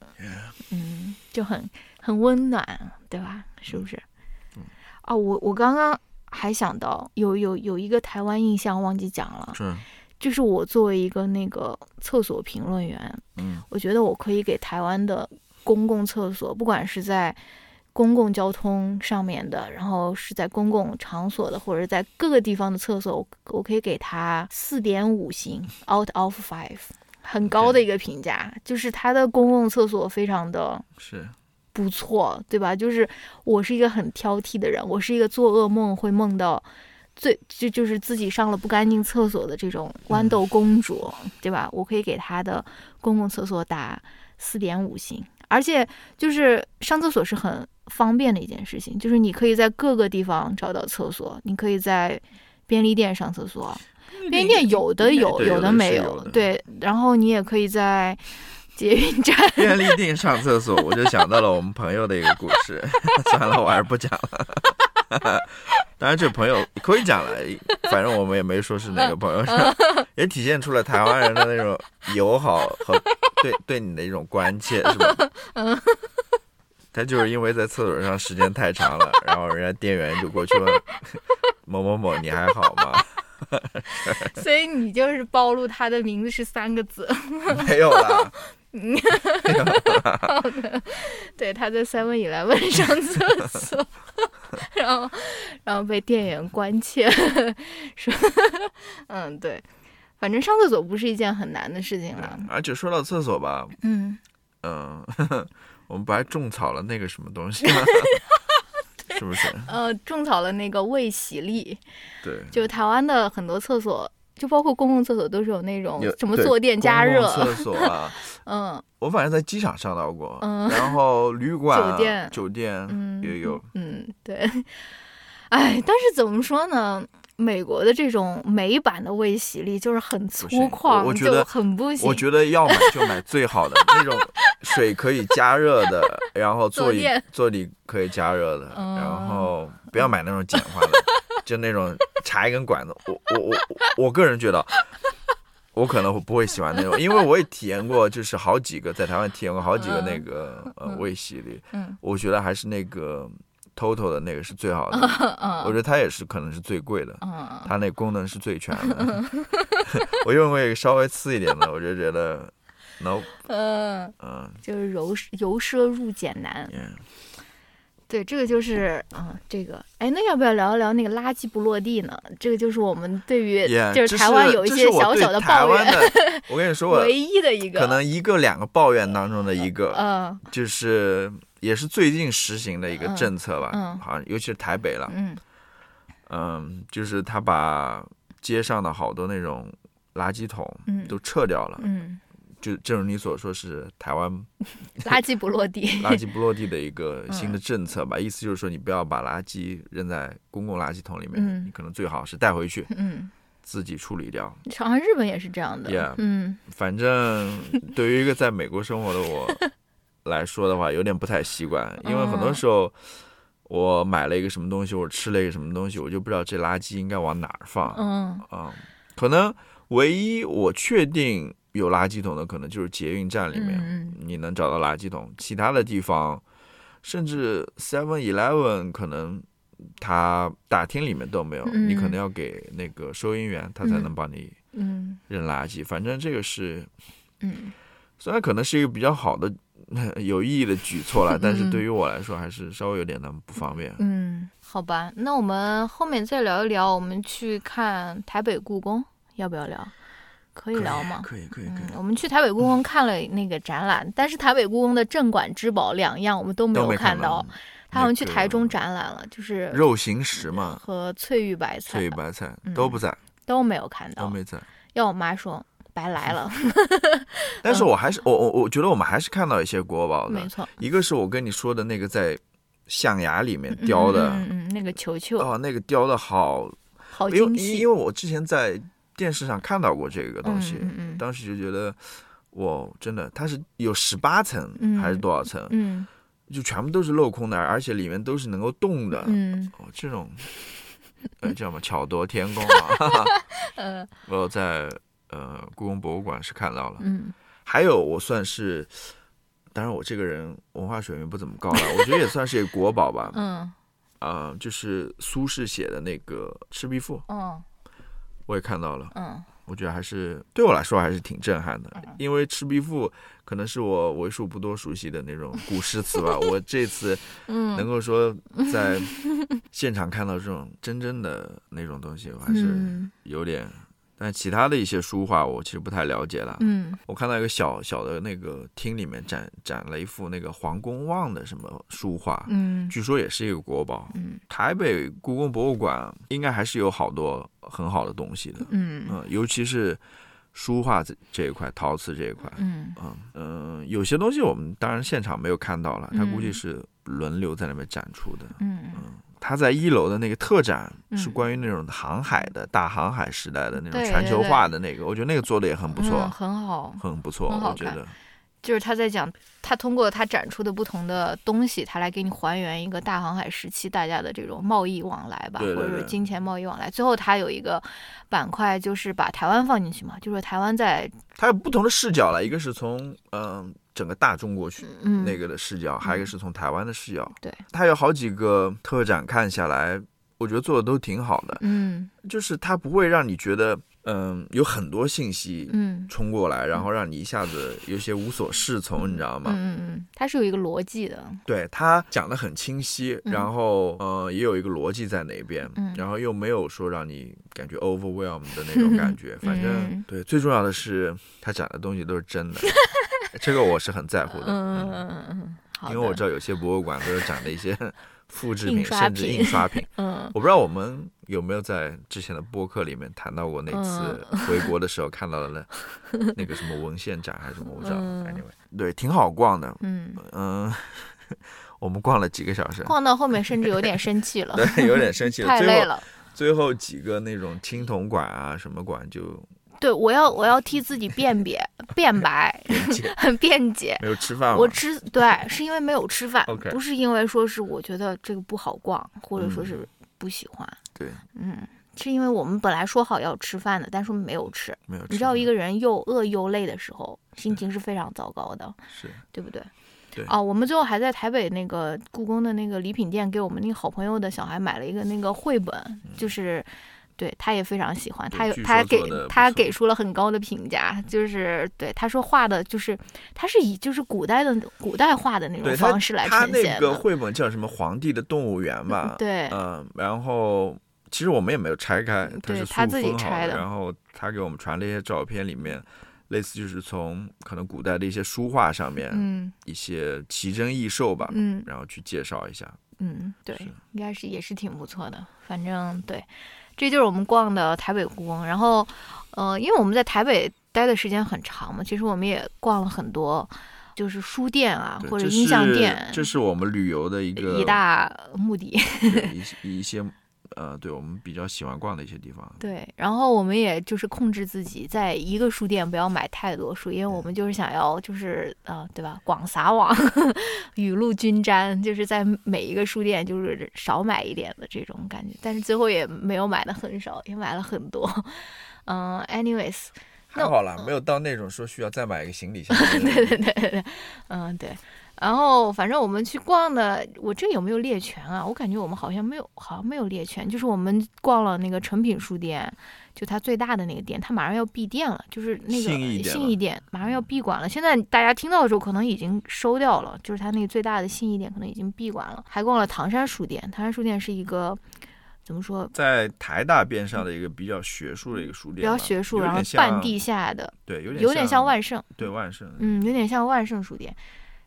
嗯，就很很温暖，对吧？是不是？啊，我我刚刚。还想到有有有一个台湾印象忘记讲了，是，就是我作为一个那个厕所评论员，嗯，我觉得我可以给台湾的公共厕所，不管是在公共交通上面的，然后是在公共场所的，或者在各个地方的厕所，我可以给他四点五星，out of five，很高的一个评价，就是他的公共厕所非常的是。不错，对吧？就是我是一个很挑剔的人，我是一个做噩梦会梦到最就就是自己上了不干净厕所的这种豌豆公主，对吧？我可以给他的公共厕所打四点五星，而且就是上厕所是很方便的一件事情，就是你可以在各个地方找到厕所，你可以在便利店上厕所，便利店有的有，有的没有，对，然后你也可以在。捷运站便利店上厕所，我就想到了我们朋友的一个故事。算了，我还是不讲了。当然，这朋友可以讲了，反正我们也没说是哪个朋友，也体现出了台湾人的那种友好和对对你的一种关切，是吧？他就是因为在厕所上时间太长了，然后人家店员就过去问 某某某：“你还好吗？”所以你就是暴露他的名字是三个字。没有了。好的，对，他在 Seven Eleven 上厕所，然后，然后被店员关切，说，嗯，对，反正上厕所不是一件很难的事情了。而且说到厕所吧，嗯嗯，我们不还种草了那个什么东西吗？是不是？呃，种草了那个卫洗力。对，就台湾的很多厕所。就包括公共厕所都是有那种什么坐垫加热厕所啊，嗯，我反正在机场上到过，嗯，然后旅馆、酒店、酒店也有，嗯，对，哎，但是怎么说呢？美国的这种美版的卫洗力就是很粗犷，我觉得很不行。我觉得要买就买最好的那种水可以加热的，然后座椅座椅可以加热的，嗯然后不要买那种简化的，就那种插一根管子。我我我我我个人觉得，我可能不会喜欢那种，因为我也体验过，就是好几个在台湾体验过好几个那个呃嗯卫洗里，嗯我觉得还是那个 TOTO 的那个是最好的，我觉得它也是可能是最贵的。嗯它那功能是最全的。我用过一个稍微次一点的，我就觉得，no，嗯，嗯，就是由由奢入俭难。嗯对，这个就是嗯，这个哎，那要不要聊一聊那个垃圾不落地呢？这个就是我们对于 yeah，就是台湾有一些小小的抱怨，的，我跟你说，我唯一的一个可能一个两个抱怨当中的一个，嗯就是也是最近实行的一个嗯政策吧，嗯好像尤其是台北了，嗯嗯，就是他把街上的好多那种垃圾桶嗯都撤掉了，嗯，就正如你所说是台湾 垃圾不落地。垃圾不落地的一个新嗯的政策吧，意思就是说你不要把垃圾扔在公共垃圾桶里面，嗯你可能最好是带回去嗯，自己处理掉。好像日本也是这样的。Yeah 嗯反正对于一个在美国生活的我 来说的话，有点不太习惯，因为很多时候我买了一个什么东西，或者吃了一个什么东西，我就不知道这垃圾应该往哪儿放啊、嗯可能唯一我确定有垃圾桶的，可能就是捷运站里面。嗯你能找到垃圾桶，其他的地方，甚至 Seven Eleven 可能它大厅里面都没有，嗯你可能要给那个收银员，他才嗯能帮你嗯扔垃圾。反正这个是嗯虽然可能是一个比较好的、有意义的举措了，但是嗯对于我来说还是稍微有点的不方便。嗯，好吧，那我们后面再聊一聊，我们去看台北故宫，要不要聊？可以聊吗？可以，可以，可嗯以，。我们去台北故宫看了那个展览，但是台北故宫的镇馆之宝两样我们都没有看到。他好像去台中展览了，就是肉形石嘛，和翠玉白菜翠玉白菜嗯都不在，都没有看到。都没在。要我妈说白来了，但是我还是我我我觉得我们还是看到一些国宝的没，错，一个是我跟你说的那个在象牙里面雕的，嗯嗯嗯，那个球球哦，那个雕的好，好因为因精细因为我之前在电视上看到过这个东西，当时就觉得，哇，真的，它是有十八层、嗯还是多少层，嗯就全部都是镂空的，而且里面都是能够动的，嗯哦，这种，呃，叫什么巧夺天工啊！我在呃故宫博物馆是看到了，嗯还有我算是。当然，我这个人文化水平不怎么高了，我觉得也算是一个国宝吧。嗯啊、就是苏轼写的那个《赤壁赋》，嗯我也看到了。嗯我觉得还是对我来说还是挺震撼的，因为《赤壁赋》可能是我为数不多熟悉的那种古诗词吧。我这次能嗯，够说在现场看到这种真正的那种东西，我还是嗯有点。但其他的一些书画我其实不太了解了。嗯。我看到一个小小的那个厅里面展展了一幅那个黄公望的什么书画，嗯。据说也是一个国宝。嗯。台北故宫博物馆应该还是有好多很好的东西的。嗯。嗯，尤其是书画这这一块，陶瓷这一块，嗯。嗯嗯，有些东西我们当然现场没有看到了，它估计嗯是轮流在那边展出的。嗯它在一楼的那个特展是嗯关于那种航海的大航海时代的那种全球化的那个，我觉得那个做的也很不错嗯，很好。很不错，我觉得。就是他在讲，他通过他展出的不同的东西，他来给你还原一个大航海时期大家的这种贸易往来吧，对对或者说金钱贸易往来。最后他有一个板块，就是把台湾放进去嘛，就是台湾在他有不同的视角了，一个是从嗯、整个大中国去嗯那个的视角，还有一个是从台湾的视角。对，它有好几个特展看下来，我觉得做的都挺好的，嗯就是它不会让你觉得嗯、有很多信息嗯冲过来，然后让你一下子有些无所适从，你知道吗？嗯嗯嗯，它是有一个逻辑的，对他讲的很清晰，嗯然后呃也有一个逻辑在那边，嗯然后又没有说让你感觉 overwhelm 的那 种感觉。反正嗯对，最重要的是他讲的东西都是真的，这个我是很在乎的。嗯嗯嗯嗯，因为我知道有些博物馆都是展的一些复制品，甚至印刷品。嗯我不知道我们有没有在之前的播客里面谈到过那次嗯回国的时候看到的那那个什么文献展还是什么，我不知道。嗯 Anyway，对，挺好逛的。嗯，嗯，我们逛了几个小时，逛到后面甚至有点生气了，对，有点生气太累了，最后几个那种青铜馆啊什么馆就对我要我要替自己辨别辩白很辩解。没有吃饭？我吃对，是因为没有吃饭不是因为说是我觉得这个不好逛，或者说嗯是不喜欢。对，嗯，是因为我们本来说好要吃饭的，但是没有吃。没有吃。你知道，一个人又饿又累的时候，心情是非常糟糕的，是对不对？对啊，我们最后还在台北那个故宫的那个礼品店给我们那个好朋友的小孩买了一个那个绘本，就是。对，他也非常喜欢，他有他给他给出了很高的评价，就是对他说画的就是他是以就是古代的古代画的那种方式来他呈现的，那个绘本叫什么《皇帝的动物园》吧？对嗯，然后其实我们也没有拆开，他是他自己拆的然后他给我们传了一些照片，里面类似就是从可能古代的一些书画上面、嗯一些奇珍异兽吧，嗯然后去介绍一下。嗯，对，应该是也是挺不错的。反正对，这就是我们逛的台北故宫。然后，呃，因为我们在台北待的时间很长嘛，其实我们也逛了很多，就是书店啊或者音像店，这是我们旅游的一个一大目的。一一些呃，对我们比较喜欢逛的一些地方。对，然后我们也就是控制自己，在一个书店不要买太多书，因为我们就是想要就是呃，对吧？广撒网，雨露均沾，就是在每一个书店就是少买一点的这种感觉。但是最后也没有买的很少，也买了很多。嗯、a n y w a y s 还好了，没有到那种说需要再买一个行李箱。对对对对对，嗯对。然后反正我们去逛的，我这有没有猎犬啊？我感觉我们好像没有，好像没有猎犬。就是我们逛了那个诚品书店，就它最大的那个店，它马上要闭店了，就是那个信义店信义店马上要闭馆了。现在大家听到的时候可能已经收掉了，就是它那个最大的信义店可能已经闭馆了。还逛了唐山书店，唐山书店是一个怎么说？在台大边上的一个比较学术的一个书店比，较学术，然后半地下的，对，有点有点像万盛。对万盛，嗯，有点像万盛书店，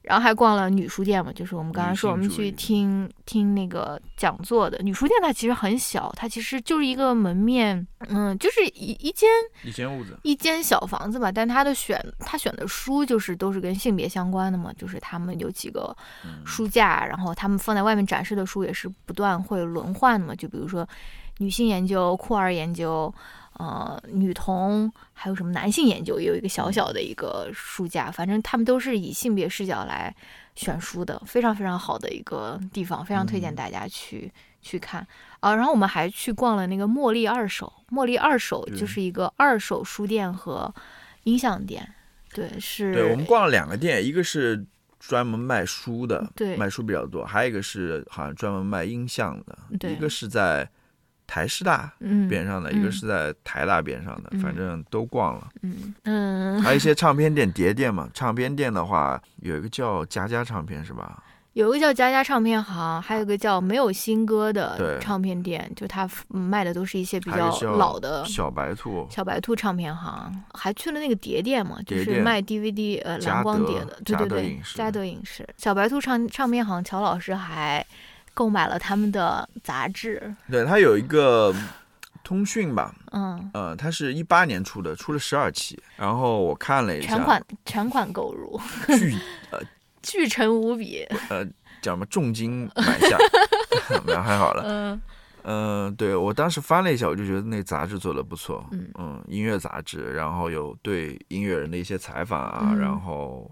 然后还逛了女书店嘛，就是我们刚刚说我们去听听那个讲座的。女书店，它其实很小，它其实就是一个门面，嗯，就是一一间一间屋子，一间小房子吧，但它的选它选的书就是都是跟性别相关的嘛，就是他们有几个嗯。书架，然后他们放在外面展示的书也是不断会轮换的嘛，就比如说女性研究、酷儿研究，呃，女童，还有什么男性研究，也有一个小小的一个书架，反正他们都是以性别视角来选书的，非常非常好的一个地方，非常推荐嗯。大家去、去看。啊。然后我们还去逛了那个茉莉二手，茉莉二手就是一个二手书店和音像店，对，是，对我们逛了两个店，一个是专门卖书的，对。卖书比较多，还有一个是好像专门卖音像的，对。一个是在台师大嗯边上的，嗯一个是在台大边上的，嗯。反正都逛了。嗯嗯，还有一些唱片店、碟店嘛，唱片店的话有一个叫佳佳唱片是吧？有一个叫佳佳唱片行，还有一个叫没有新歌的唱片店，就它嗯卖的都是一些比较老的小白兔，小白兔唱片行，还去了那个碟店嘛，就是卖 DVD 呃蓝光碟的，对嘉对对德影视，嘉德影视。小白兔唱唱片行，乔老师还购买了他们的杂志，对，他有一个通讯吧，嗯，呃，他是一八年出的，出了十二期，然后我看了一下，全款全款购入，巨 呃巨沉无比，呃叫什么重金买下，没有还好了。嗯。嗯、对我当时翻了一下，我就觉得那杂志做的不错。嗯音乐杂志，然后有对音乐人的一些采访啊，嗯。然后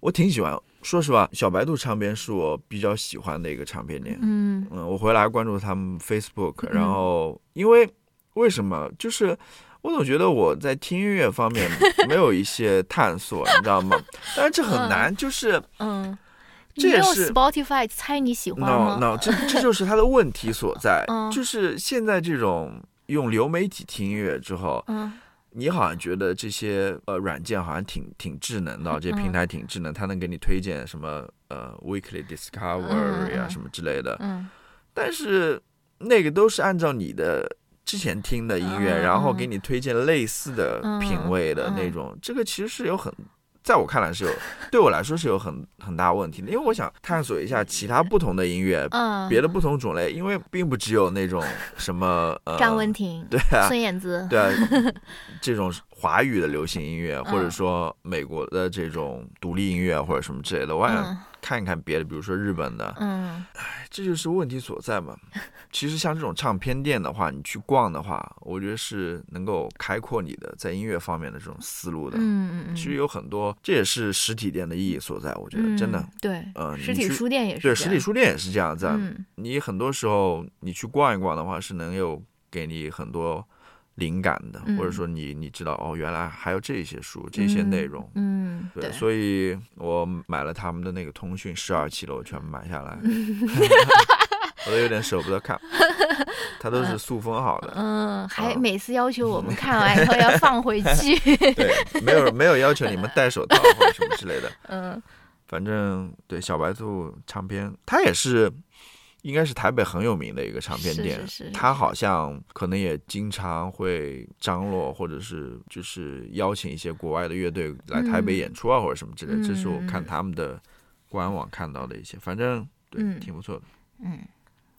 我挺喜欢。说实话，小白兔唱片是我比较喜欢的一个唱片店。嗯嗯，我回来关注他们 Facebook，嗯然后因为为什么？就是我总觉得我在听音乐方面 没有一些探索，你知道吗？但是这很难，就是嗯，你没有这也是 Spotify 猜你喜欢吗 no？no，这这就是他的问题所在嗯，就是现在这种用流媒体听音乐之后，嗯你好像觉得这些呃软件好像挺挺智能的，这些平台挺智能，它能给你推荐什么呃 Weekly Discovery 啊嗯什么之类的，嗯。但是那个都是按照你的之前听的音乐，嗯然后给你推荐类似的品味的嗯那种，这个其实是有很。在我看来是有，对我来说是有很很大问题的，因为我想探索一下其他不同的音乐，嗯，别的不同种类，因为并不只有那种什么呃，张文婷、对啊，孙燕姿，对啊，这种华语的流行音乐，或者嗯说美国的这种独立音乐或者什么之类的，我想嗯看一看别的，比如说日本的，嗯这就是问题所在嘛。其实像这种唱片店的话，你去逛的话，我觉得是能够开阔你的在音乐方面的这种思路的。嗯嗯嗯，其实有很多，这也是实体店的意义所在。我觉得真的嗯，对，呃，实体书店也是对实体书店也是这样子啊。嗯你很多时候你去逛一逛的话，是能有给你很多灵感的，嗯。或者说你你知道哦，原来还有这些书，这些内容。嗯，对，对，所以我买了他们的那个通讯十二期的，我全部买下来，我都有点舍不得看，它都是塑封好的，嗯，还啊每次要求我们看完 以后要放回去，对，没有没有要求你们戴手套或者什么之类的，嗯。反正对小白兔唱片，它也是应该是台北很有名的一个唱片是店，是是它好像可能也经常会张罗，或者是就是邀请一些国外的乐队来台北嗯演出啊，或者什么之类的。这是我看嗯他们的官网看到的一些，反正对，嗯挺不错的。嗯，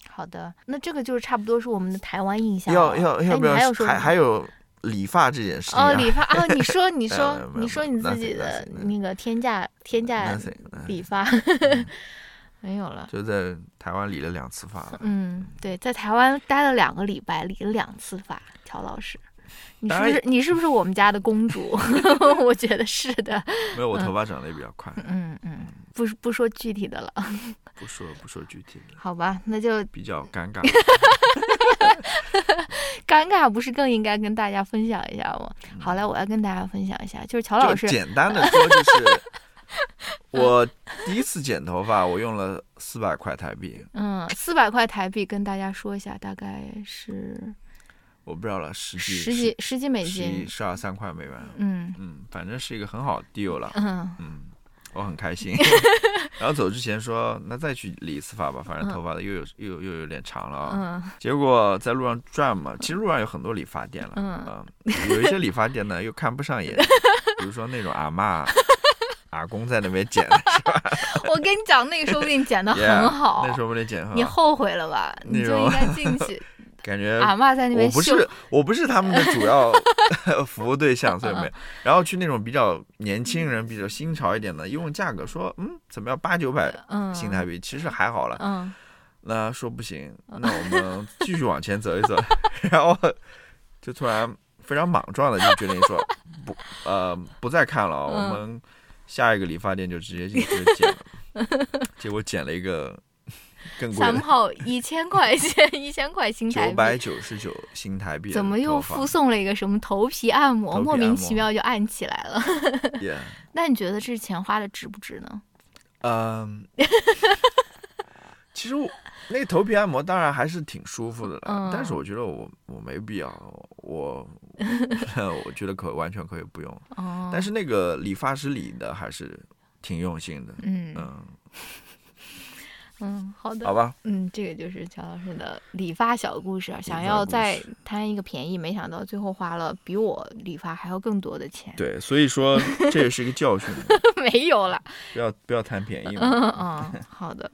好的，那这个就是差不多是我们的台湾印象要。要要不要还还还有理发这件事哦，理发哦，你说你 说你说你自己的那个天价天价理发没有了。就在台湾理了两次发了。嗯，对，在台湾待了两个礼拜，理了两次发，乔老师。你是不是你是不是我们家的公主？我觉得是的。没有，我头发长得也比较快，嗯嗯，不不说具体的了，不说不说具体的，好吧？那就比较尴尬。尴尬，不是更应该跟大家分享一下吗？好嘞，我要跟大家分享一下，就是乔老师，简单的说，就是我第一次剪头发，我用了四百块台币，嗯，四百块台币，跟大家说一下，大概是我不知道了，十几十几十几美金。十二三块美元，嗯嗯，反正是一个很好的 deal 了，嗯嗯，我很开心。然后走之前说，那再去理一次发吧，反正头发的又有又又有点长了啊。嗯结果在路上转嘛，其实路上有很多理发店了，嗯嗯，有一些理发店呢又看不上眼，比如说那种阿嬷、阿公在那边剪的是吧，我跟你讲，那个说不定剪的 很好那，时候不定剪很你，后悔了吧？你就应该进去，感觉阿妈在那边秀。我不是我不是他们的主要服务对象，所以没有。然后去那种比较年轻人、比较新潮一点的，一问价格说，嗯，怎么样，八九百嗯新台币，其实还好了。嗯那说不行，那我们继续往前走一走，然后就突然非常莽撞的就决定说，不，呃，不再看了，嗯我们下一个理发店就直接进去剪了。结果剪了一个更贵三的，号一千块钱，一千块新台九百币。九十九新台币怎么又附送了一个什么头皮按摩？莫名其妙就按起来了。那你觉得这钱花的值不值呢？嗯，其实我那个头皮按摩当然还是挺舒服的了，嗯但是我觉得我我没必要，我 我觉得可完全可以不用。哦，但是那个理发师理的还是挺用心的，嗯嗯，嗯，好的，好吧，嗯，这个就是乔老师的理发小故事啊。想要再贪一个便宜，没想到最后花了比我理发还要更多的钱。对，所以说这也是一个教训，没有了。不要不要贪便宜嘛。嗯嗯，好的。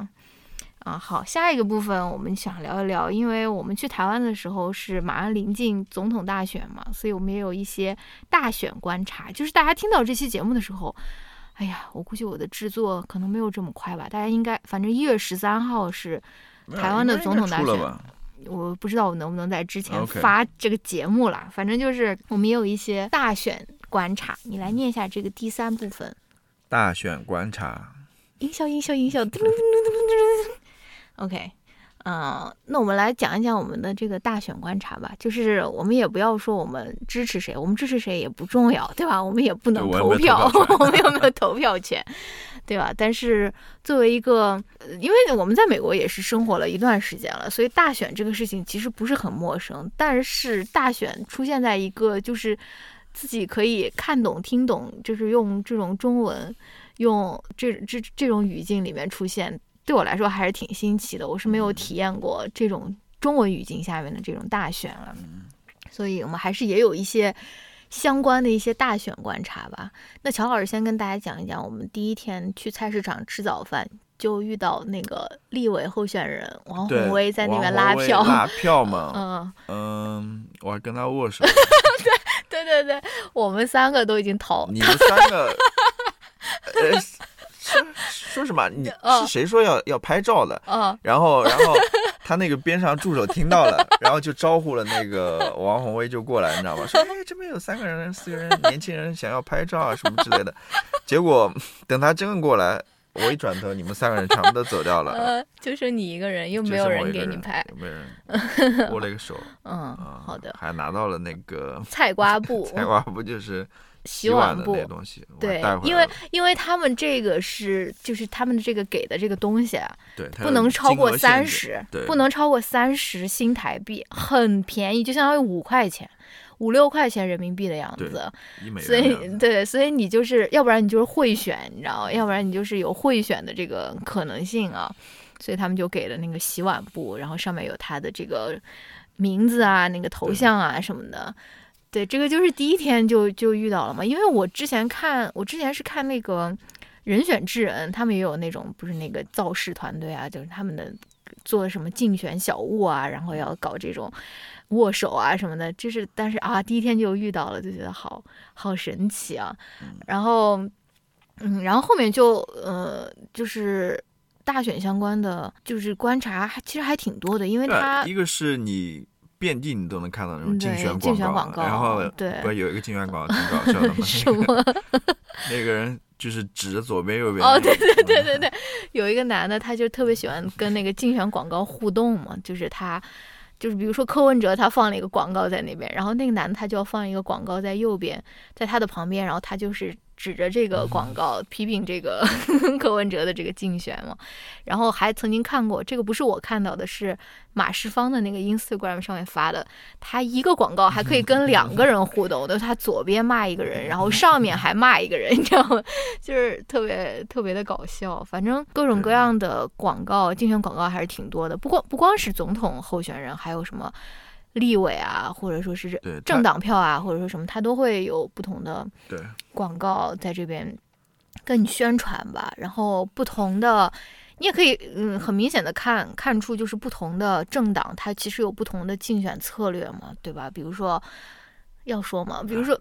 啊，好，下一个部分我们想聊一聊，因为我们去台湾的时候是马上临近总统大选嘛，所以我们也有一些大选观察。就是大家听到这期节目的时候，哎呀，我估计我的制作可能没有这么快吧，大家应该，反正一月十三号是台湾的总统大选？我不知道我能不能在之前发这个节目啦。反正就是我们也有一些大选观察，你来念一下这个第三部分。大选观察，音效，音效，音效。OK，嗯、那我们来讲一讲我们的这个大选观察吧。就是我们也不要说我们支持谁，我们支持谁也不重要，对吧？我们也不能投票我们有没有投票权，对吧？但是作为一个，呃因为我们在美国也是生活了一段时间了，所以大选这个事情其实不是很陌生。但是大选出现在一个就是自己可以看懂、听懂，就是用这种中文。用这这这种语境里面出现，对我来说还是挺新奇的。我是没有体验过这种中文语境下面的这种大选了，所以我们还是也有一些相关的一些大选观察吧。那乔老师先跟大家讲一讲，我们第一天去菜市场吃早饭。就遇到那个立委候选人王对，宏威在那边拉票，拉票嘛，嗯，嗯，我还跟他握手，对对对对，我们三个都已经逃，你们三个，呃，说说什么？你哦是谁说要要拍照的？啊然后，然后他那个边上助手听到了，然后就招呼了那个王宏威就过来，你知道吧？说哎，这边有三个人、四个人年轻人想要拍照啊什么之类的。结果等他真过来，我一转头，你们三个人全部都走掉了，呃，就剩你一个人，又没有人给你拍，没有人握了一个手嗯，啊，好的。还拿到了那个菜瓜布、菜瓜布，就是 洗碗布那，东西，对因为因为他们这个是就是他们这个给的这个东西不能超过三十，对不能超过三十新台币，很便宜，就相当于五块钱。五六块钱人民币的样子，所以对，所以你就是要不然你就是贿选，你知道吗？要不然你就是有贿选的这个可能性啊。所以他们就给了那个洗碗布，然后上面有他的这个名字啊、那个头像啊什么的。对，这个就是第一天就就遇到了嘛，因为我之前看，我之前是看那个人选智人，他们也有那种不是那个造势团队啊，就是他们的做什么竞选小物啊，然后要搞这种握手啊什么的，就是但是啊，第一天就遇到了，就觉得好好神奇啊。然后，嗯，然后后面就呃，就是大选相关的，就是观察还其实还挺多的，因为对它一个是你遍地你都能看到那种竞选广广告然后对不是有一个竞选广告挺搞笑的吗？什么 那个人就是指着左边右边。哦，对对对对对，有一个男的，他就特别喜欢跟那个竞选广告互动嘛，就是他。就是比如说柯文哲他放了一个广告在那边，然后那个男的他就要放一个广告在右边，在他的旁边，然后他就是指着这个广告批评这个 柯文哲的这个竞选嘛。然后还曾经看过，这个不是我看到的，是马世芳的那个 Instagram 上面发的，他一个广告还可以跟两个人互动的，他左边骂一个人，然后上面还骂一个人，你知道吗？就是特别特别的搞笑。反正各种各样的广告，竞选广告还是挺多的。不光不光是总统候选人，还有什么立委啊，或者说是政党票啊，或者说什么，他都会有不同的对广告在这边跟你宣传吧。然后不同的，你也可以嗯很明显的看看出，就是不同的政党它其实有不同的竞选策略嘛，对吧？比如说。要说嘛，比如说，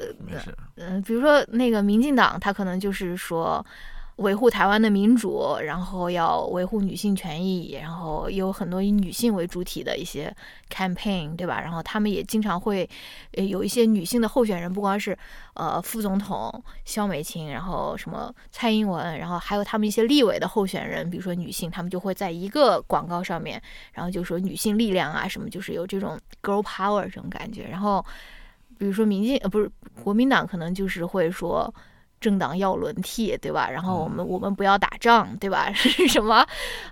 嗯，比如说那个民进党，他可能就是说维护台湾的民主，然后要维护女性权益，然后有很多以女性为主体的一些 campaign，对吧？然后他们也经常会有一些女性的候选人，不光是呃副总统萧美琴，然后什么蔡英文，然后还有他们一些立委的候选人，比如说女性，他们就会在一个广告上面，然后就说女性力量啊什么，就是有这种 girl power 这种感觉，然后。比如说民进呃不是国民党可能就是会说政党要轮替，对吧？然后我们、我们不要打仗，对吧？是什么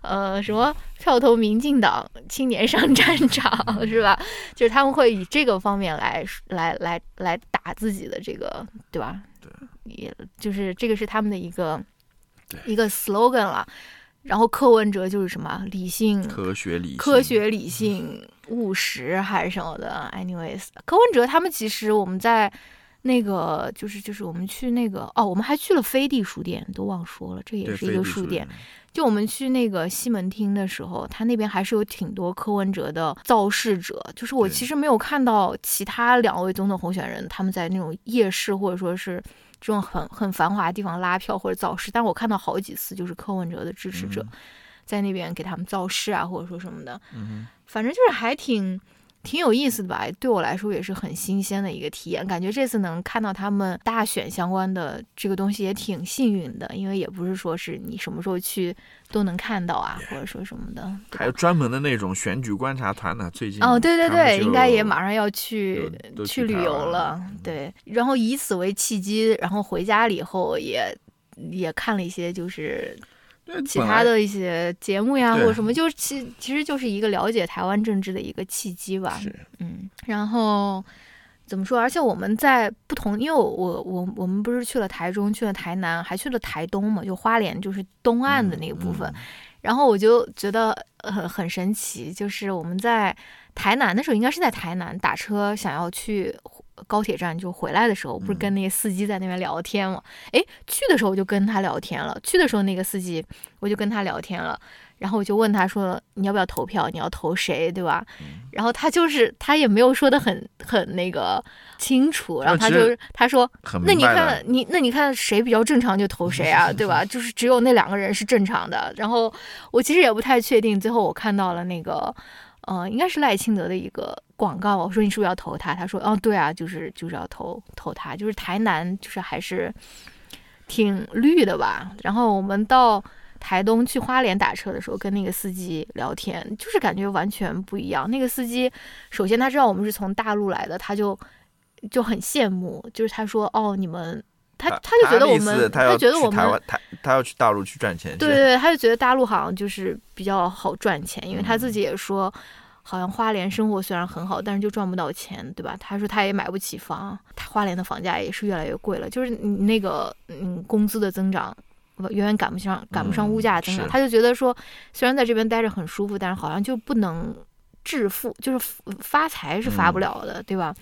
呃什么票投民进党，青年上战场，是吧？就是他们会以这个方面来来来来打自己的这个，对吧？对，也就是这个是他们的一个一个 slogan 了。然后柯文哲就是什么理性、科学理性科学、理性、务实还是什么的。anyways，柯文哲他们其实我们在那个就是就是我们去那个哦，我们还去了飞地书店，都忘说了，这也是一个书书店。就我们去那个西门町的时候，他那边还是有挺多柯文哲的造势者。就是我其实没有看到其他两位总统候选人他们在那种夜市或者说是这种很很繁华的地方拉票或者造势，但我看到好几次就是柯文哲的支持者嗯在那边给他们造势啊，或者说什么的。嗯反正就是还挺挺有意思的吧，对我来说也是很新鲜的一个体验。感觉这次能看到他们大选相关的这个东西也挺幸运的，因为也不是说是你什么时候去都能看到啊，或者说什么的。还有专门的那种选举观察团呢。最近哦，对对对，应该也马上要去去旅游了了，对。然后以此为契机，然后回家了以后也也看了一些就是其他的一些节目呀，或者什么，就是其其实就是一个了解台湾政治的一个契机吧。是嗯，然后怎么说？而且我们在不同，因为我我我我们不是去了台中，去了台南，还去了台东嘛，就花莲就是东岸的那个部分。嗯然后我就觉得很很神奇，就是我们在台南的时候，应该是在台南打车想要去高铁站就回来的时候，不是跟那个司机在那边聊天嘛？哎，去的时候我就跟他聊天了，去的时候那个司机我就跟他聊天了。然后我就问他说：“你要不要投票？你要投谁，对吧？”然后他就是他也没有说的很很那个清楚，然后他就他说：“那你看你那你看谁比较正常就投谁啊，对吧？就是只有那两个人是正常的。”然后我其实也不太确定，最后我看到了那个呃，应该是赖清德的一个广告，我说你是不是要投他？他说：“哦，对啊，就是就是要投投他，就是台南就是还是挺绿的吧。”然后我们到。台东去花莲打车的时候，跟那个司机聊天，就是感觉完全不一样。那个司机，首先他知道我们是从大陆来的，他就就很羡慕。就是他说：“哦，你们，他他就觉得我们，他觉得我们台湾，他他要去大陆去赚钱。”对对对，他就觉得大陆好像就是比较好赚钱，因为他自己也说，好像花莲生活虽然很好，但是就赚不到钱，对吧？他说他也买不起房，他花莲的房价也是越来越贵了，就是你那个嗯工资的增长。远远赶不上，赶不上物价增长。他就觉得说，虽然在这边待着很舒服，但是好像就不能致富，就是发财是发不了的，对吧？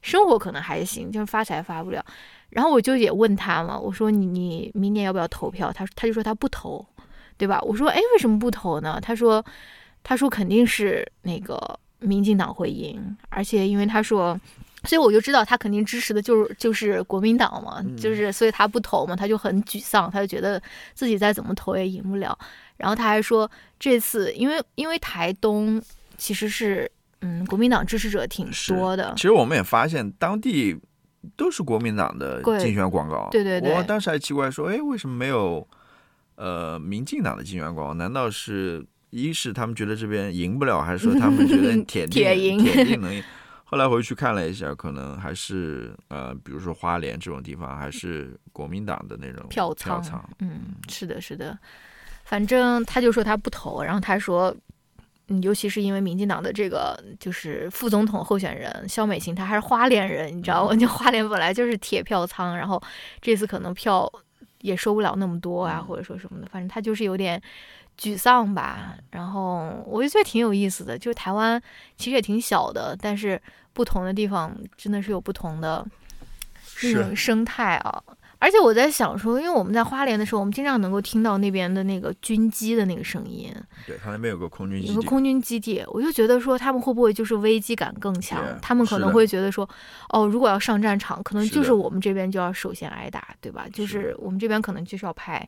生活可能还行，就是发财发不了。然后我就也问他嘛，我说你你明年要不要投票？他他就说他不投，对吧？我说哎，为什么不投呢？他说他说肯定是那个民进党会赢，而且因为他说。所以我就知道他肯定支持的就是就是国民党嘛，就是所以他不投嘛，他就很沮丧，他就觉得自己再怎么投也赢不了。然后他还说这次因为因为台东其实是嗯国民党支持者挺多的。其实我们也发现当地都是国民党的竞选广告。对对对。我当时还奇怪说，哎，为什么没有呃民进党的竞选广告？难道是一是他们觉得这边赢不了，还是说他们觉得 铁定铁赢铁定能赢？后来回去看了一下，可能还是呃，比如说花莲这种地方，还是国民党的那种票仓。嗯，是的，是的。反正他就说他不投，然后他说，嗯，尤其是因为民进党的这个就是副总统候选人肖美琴，她还是花莲人，你知道吗？就花莲本来就是铁票仓，然后这次可能票也收不了那么多啊，或者说什么的，反正他就是有点。沮丧吧，然后我就觉得挺有意思的，就是台湾其实也挺小的，但是不同的地方真的是有不同的那种生态啊。而且我在想说，因为我们在花莲的时候，我们经常能够听到那边的那个军机的那个声音。对他那边有个空军基地，有个空军基地，我就觉得说他们会不会就是危机感更强？他们可能会觉得说，哦，如果要上战场，可能就是我们这边就要首先挨打，对吧？就是我们这边可能就是要派。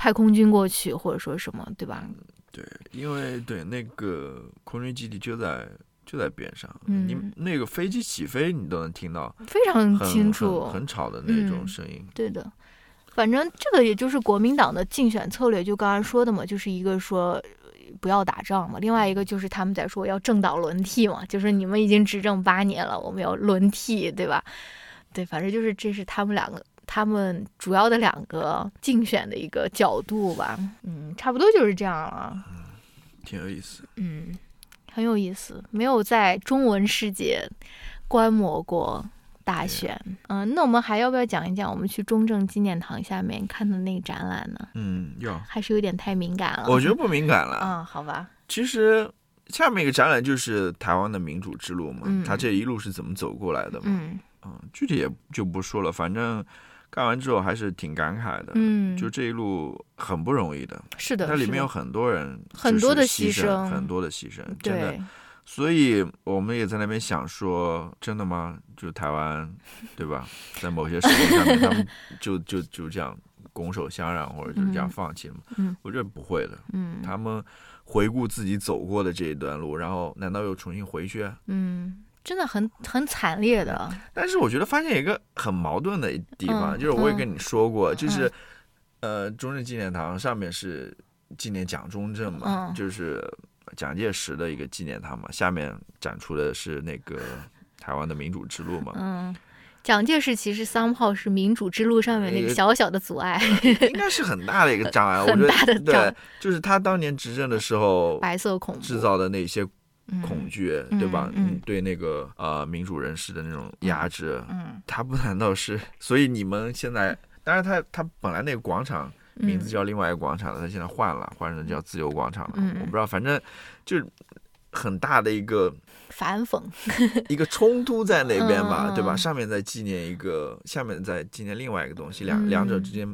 派空军过去，或者说什么，对吧？对，因为对那个空军基地就在就在边上，你那个飞机起飞你都能听到，非常清楚，很吵的那种声音。对的，反正这个也就是国民党的竞选策略，就刚才说的嘛，就是一个说不要打仗嘛，另外一个就是他们在说要政党轮替嘛，就是你们已经执政八年了，我们要轮替，对吧？对，反正就是这是他们两个。他们主要的两个竞选的一个角度吧，嗯，差不多就是这样了。嗯，挺有意思。嗯，很有意思。没有在中文世界观摩过大选。嗯，那我们还要不要讲一讲我们去中正纪念堂下面看的那个展览呢？嗯，要。还是有点太敏感了。我觉得不敏感了。嗯，好吧。其实下面一个展览就是台湾的民主之路嘛，他这一路是怎么走过来的嘛？嗯嗯，具体也就不说了，反正。看完之后还是挺感慨的，嗯，就这一路很不容易的，是的，它里面有很多人，很多的牺牲，很多的牺牲，真的。所以我们也在那边想说，真的吗？就台湾，对吧？在某些事情上面，他们 就就就这样拱手相让，或者就这样放弃？嗯，我觉得不会的。嗯，他们回顾自己走过的这一段路，然后难道又重新回去？嗯。真的很很惨烈的，但是我觉得发现一个很矛盾的地方，就是我也跟你说过，就是呃，中正纪念堂上面是纪念蒋中正嘛，就是蒋介石的一个纪念堂嘛，下面展出的是那个台湾的民主之路嘛。嗯，蒋介石其实三炮是民主之路上面那个小小的阻碍，应该是很大的一个障碍。很大的对，就是他当年执政的时候，白色恐怖制造的那些。恐惧，对吧？嗯，对那个呃民主人士的那种压制，嗯，他不难道是？所以你们现在，当然他他本来那个广场名字叫另外一个广场了，他现在换了，换成叫自由广场了。我不知道，反正就很大的一个反讽，一个冲突在那边嘛，嗯嗯对吧？上面在纪念一个，下面在纪念另外一个东西，两、嗯两者之间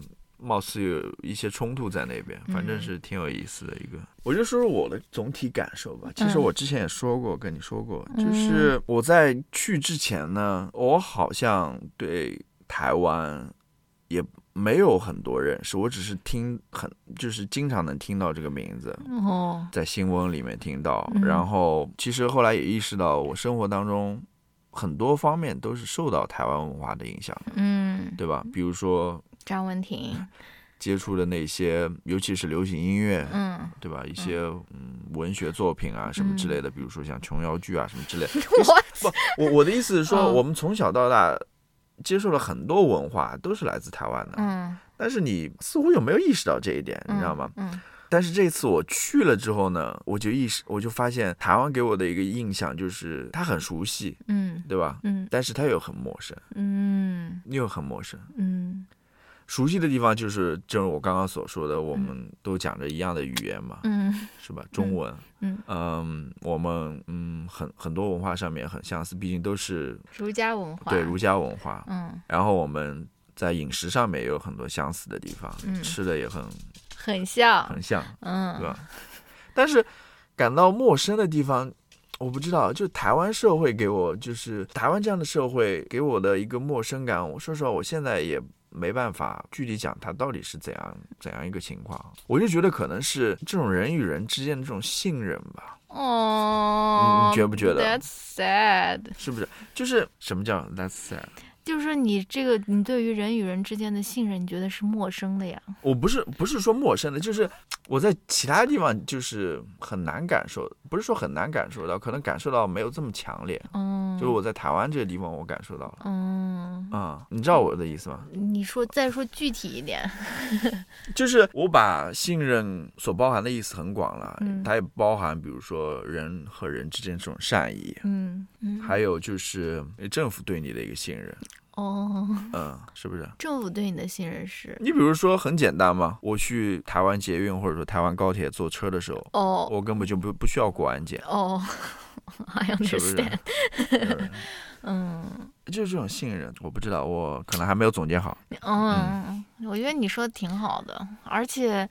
貌似有一些冲突在那边，反正嗯是挺有意思的一个。我就说说我的总体感受吧。其实嗯我之前也说过，跟你说过，嗯就是我在去之前呢，我好像对台湾也没有很多认识，我只是听很就是经常能听到这个名字。哦，在新闻里面听到，嗯然后其实后来也意识到，我生活当中很多方面都是受到台湾文化的影响的，嗯，对吧？比如说张文婷，接触的那些，尤其是流行音乐，嗯，对吧？一些嗯文学作品啊什么之类的，比如说像琼瑶剧啊什么之类的。我我我的意思是说，嗯我们从小到大接受了很多文化，都是来自台湾的，嗯，但是你似乎有没有意识到这一点，你知道吗？嗯但是这次我去了之后呢，我就意识，我就发现台湾给我的一个印象就是它很熟悉，嗯对吧？嗯但是它又很陌生，嗯又很陌生。嗯熟悉的地方就是，正如我刚刚所说的，我们都讲着一样的语言嘛，嗯 是吧？中文，嗯嗯，我们嗯很很多文化上面很相似，毕竟都是儒家文化，对儒家文化。嗯，然后我们在饮食上面也有很多相似的地方，嗯吃的也很很像，很像。嗯，对吧？但是感到陌生的地方，我不知道。就台湾社会给我，就是台湾这样的社会给我的一个陌生感。我说实话，我现在也没办法具体讲他到底是怎样怎样一个情况。我就觉得可能是这种人与人之间的这种信任吧，哦，你觉不觉得？That's sad。是不是？就是什么叫 that's sad？就是说你这个，你对于人与人之间的信任，你觉得是陌生的呀？我不是不是说陌生的，就是我在其他地方就是很难感受，不是说很难感受到，可能感受到没有这么强烈。嗯，就是我在台湾这个地方，我感受到了。嗯，啊、你知道我的意思吗？你说再说具体一点，就是我把信任所包含的意思很广了，嗯它也包含比如说人和人之间这种善意，嗯嗯，还有就是政府对你的一个信任，哦，嗯，是不是？政府对你的信任是？你比如说很简单嘛，我去台湾捷运或者说台湾高铁坐车的时候，哦。我根本就不不需要过安检，哦，I 是不是？understand，？嗯。嗯。就是这种信任，我不知道，我可能还没有总结好。嗯，我觉得你说的挺好的，而且，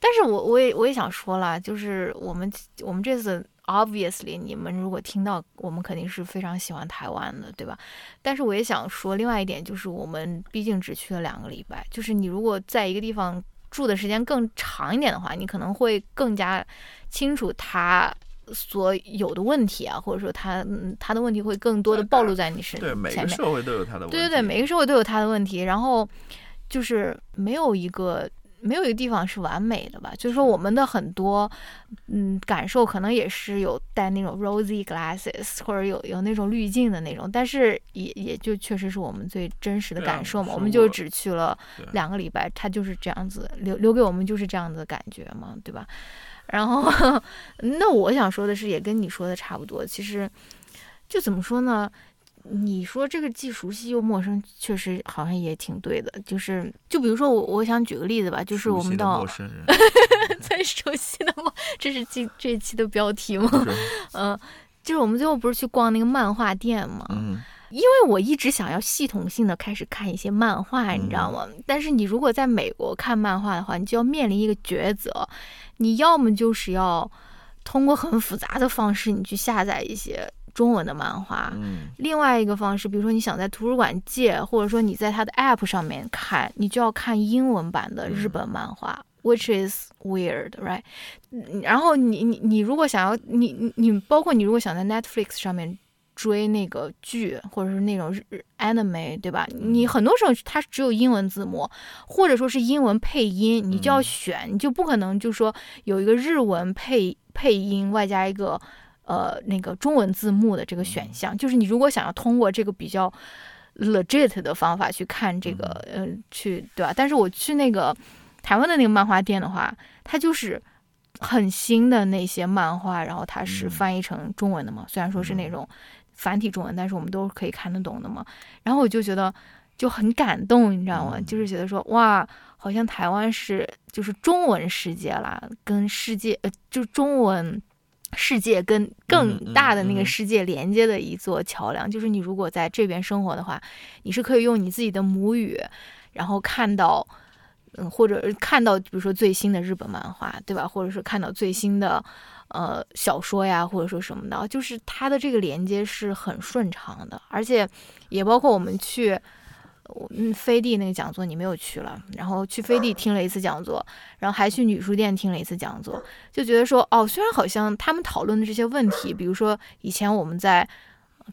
但是我我也我也想说了，就是我们我们这次 obviously 你们如果听到，我们肯定是非常喜欢台湾的，对吧？但是我也想说另外一点，就是我们毕竟只去了两个礼拜，就是你如果在一个地方住的时间更长一点的话，你可能会更加清楚它。所有的问题啊，或者说它嗯它的问题会更多的暴露在你身对，每。个社会都有它的问题。对对对，每个社会都有它的问题，然后就是没有一个没有一个地方是完美的吧。就是说我们的很多嗯感受可能也是有带那种 rosy glasses 或者有有那种滤镜的那种，但是也也就确实是我们最真实的感受嘛。说我们就只去了两个礼拜，它就是这样子留留给我们就是这样子的感觉嘛，对吧？然后，那我想说的是，也跟你说的差不多。其实，就怎么说呢？你说这个既熟悉又陌生，确实好像也挺对的。就是，就比如说我，我想举个例子吧，就是我们到陌生人，最熟悉的陌，这是这这一期的标题吗？嗯、就是我们最后不是去逛那个漫画店吗？嗯，因为我一直想要系统性的开始看一些漫画，你知道吗？但是你如果在美国看漫画的话，你就要面临一个抉择，你要么就是要通过很复杂的方式，你去下载一些中文的漫画。嗯，另外一个方式，比如说你想在图书馆借，或者说你在它的 App 上面看，你就要看英文版的日本漫画。Which is weird, right？嗯然后你你你如果想要你你你包括你如果想在 Netflix 上面追那个剧或者是那种日日 anime，对吧？你很多时候它只有英文字幕，或者说是英文配音，你就要选，你就不可能就说有一个日文配配音外加一个呃那个中文字幕的这个选项。就是你如果想要通过这个比较 legit 的方法去看这个呃去对吧？但是我去那个台湾的那个漫画店的话，它就是。很新的那些漫画，然后它是嗯翻译成中文的嘛，虽然说是那种繁体中文，但是我们都可以看得懂的嘛。然后我就觉得就很感动，你知道吗？嗯就是觉得说哇，好像台湾是就是中文世界啦，跟世界呃，就中文世界跟更大的那个世界连接的一座桥梁。就是你如果在这边生活的话，你是可以用你自己的母语，然后看到。嗯，或者看到，比如说最新的日本漫画，对吧？或者是看到最新的，呃，小说呀，或者说什么的，就是它的这个连接是很顺畅的，而且也包括我们去，我嗯，飞地那个讲座你没有去了，然后去飞地听了一次讲座，然后还去女书店听了一次讲座，就觉得说，哦，虽然好像他们讨论的这些问题，比如说以前我们在，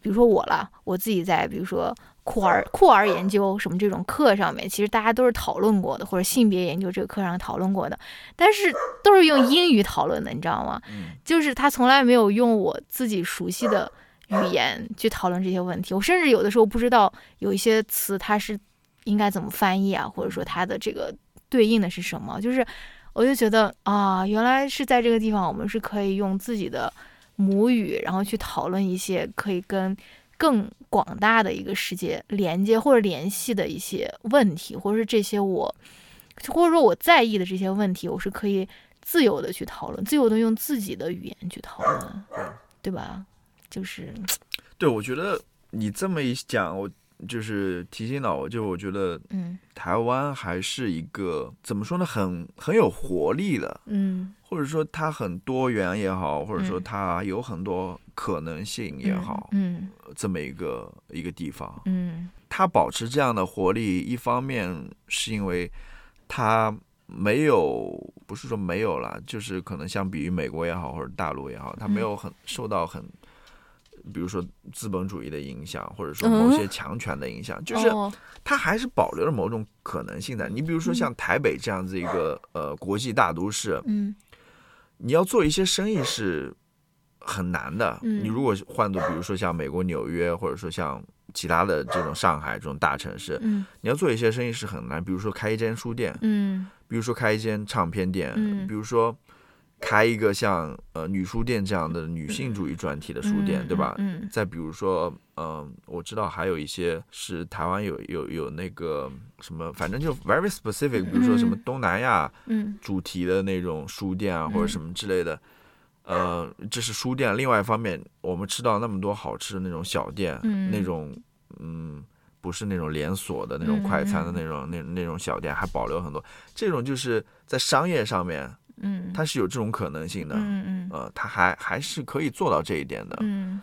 比如说我了，我自己在，比如说。酷儿酷儿研究什么这种课上面，其实大家都是讨论过的，或者性别研究这个课上讨论过的，但是都是用英语讨论的，你知道吗？嗯就是他从来没有用我自己熟悉的语言去讨论这些问题。我甚至有的时候不知道有一些词它是应该怎么翻译啊，或者说它的这个对应的是什么。就是我就觉得啊，原来是在这个地方，我们是可以用自己的母语，然后去讨论一些可以跟更广大的一个世界连接或者联系的一些问题，或者是这些我，或者说我在意的这些问题，我是可以自由的去讨论，自由的用自己的语言去讨论，对吧？就是，对，我觉得你这么一讲，我就是提醒到我，就我觉得嗯。台湾还是一个怎么说呢，很很有活力的，嗯。或者说它很多元也好，或者说嗯。它有很多可能性也好，嗯。这么一个一个地方，嗯。它保持这样的活力，一方面是因为它没有，不是说没有啦，就是可能相比于美国也好，或者大陆也好，它没有很受到很，比如说资本主义的影响，或者说某些强权的影响，就是哦。它还是保留了某种可能性的。你比如说像台北这样子一个呃国际大都市，嗯。你要做一些生意是很难的。嗯。你如果换做比如说像美国纽约，或者说像其他的这种上海这种大城市，嗯。你要做一些生意是很难。比如说开一间书店，嗯。比如说开一间唱片店，嗯。比如说开一个像呃女书店这样的女性主义专题的书店，嗯对吧？嗯再比如说，嗯、我知道还有一些是台湾有有有那个什么，反正就 very specific，比如说什么嗯东南亚嗯主题的那种书店啊，或者嗯什么之类的。呃，这是书店。另外一方面，我们吃到那么多好吃的那种小店，嗯那种嗯，不是那种连锁的那种快餐的那种、那那种小店，还保留很多。这种就是在商业上面，嗯，它是有这种可能性的。嗯嗯呃，它还还是可以做到这一点的。嗯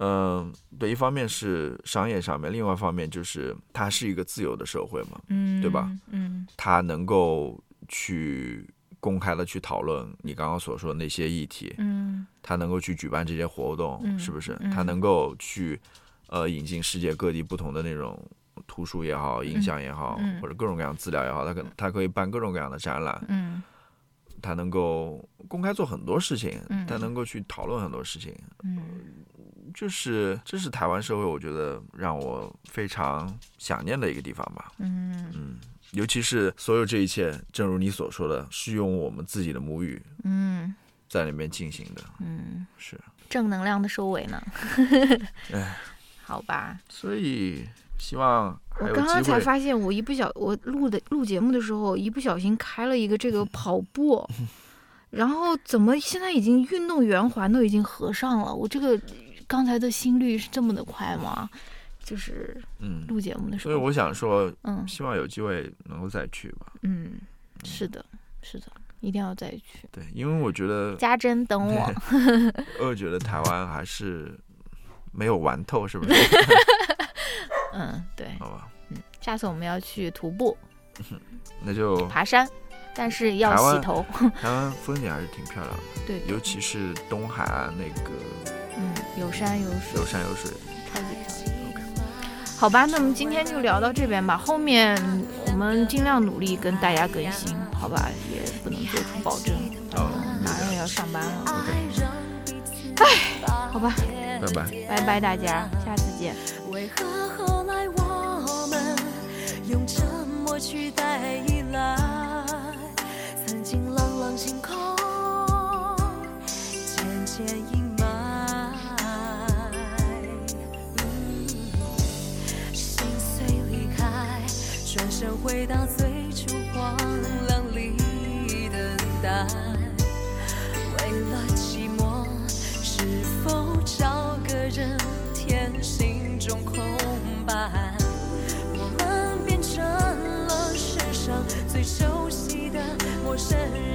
嗯，对，一方面是商业上面，另外一方面就是它是一个自由的社会嘛，嗯，对吧？嗯它能够去公开的去讨论你刚刚所说的那些议题，嗯它能够去举办这些活动，嗯是不是？嗯它能够去呃引进世界各地不同的那种图书也好、影像也好，嗯或者各种各样资料也好，它可它可以办各种各样的展览，嗯它能够公开做很多事情，嗯。它能够去讨论很多事情，嗯。就是这是台湾社会，我觉得让我非常想念的一个地方吧。嗯。嗯，尤其是所有这一切，正如你所说的，是用我们自己的母语嗯。在里面进行的。嗯，是，正能量的收尾呢。哎，好吧，所以希望我刚刚才。发现，我一不小我录的录节目的时候，一不小心开了一个这个 跑步，然后怎么现在已经运动圆环都已经合上了？我这个刚才的心率是这么的快吗？就是嗯，录节目的时候，所以我想说，嗯希望有机会能够再去吧。嗯，是的，是的，一定要再去。对，因为我觉得，家珍等我，我觉得台湾还是没有玩透，是不是？嗯，对，好吧，嗯下次我们要去徒步、那就爬山，但是要洗头。台湾风景还是挺漂亮的，对，尤其是东海岸那个嗯，有山有水有，山有水。超级漂亮。好吧，那么今天就聊到这边吧。后面我们尽量努力跟大家更新，好吧？也不能做出保证，好嗯，马上要上班了。OK，好吧，拜拜。拜拜大家，下次见。用沉默取代依赖？曾经朗朗星空，渐渐阴霾。心碎离开，转身回到最生。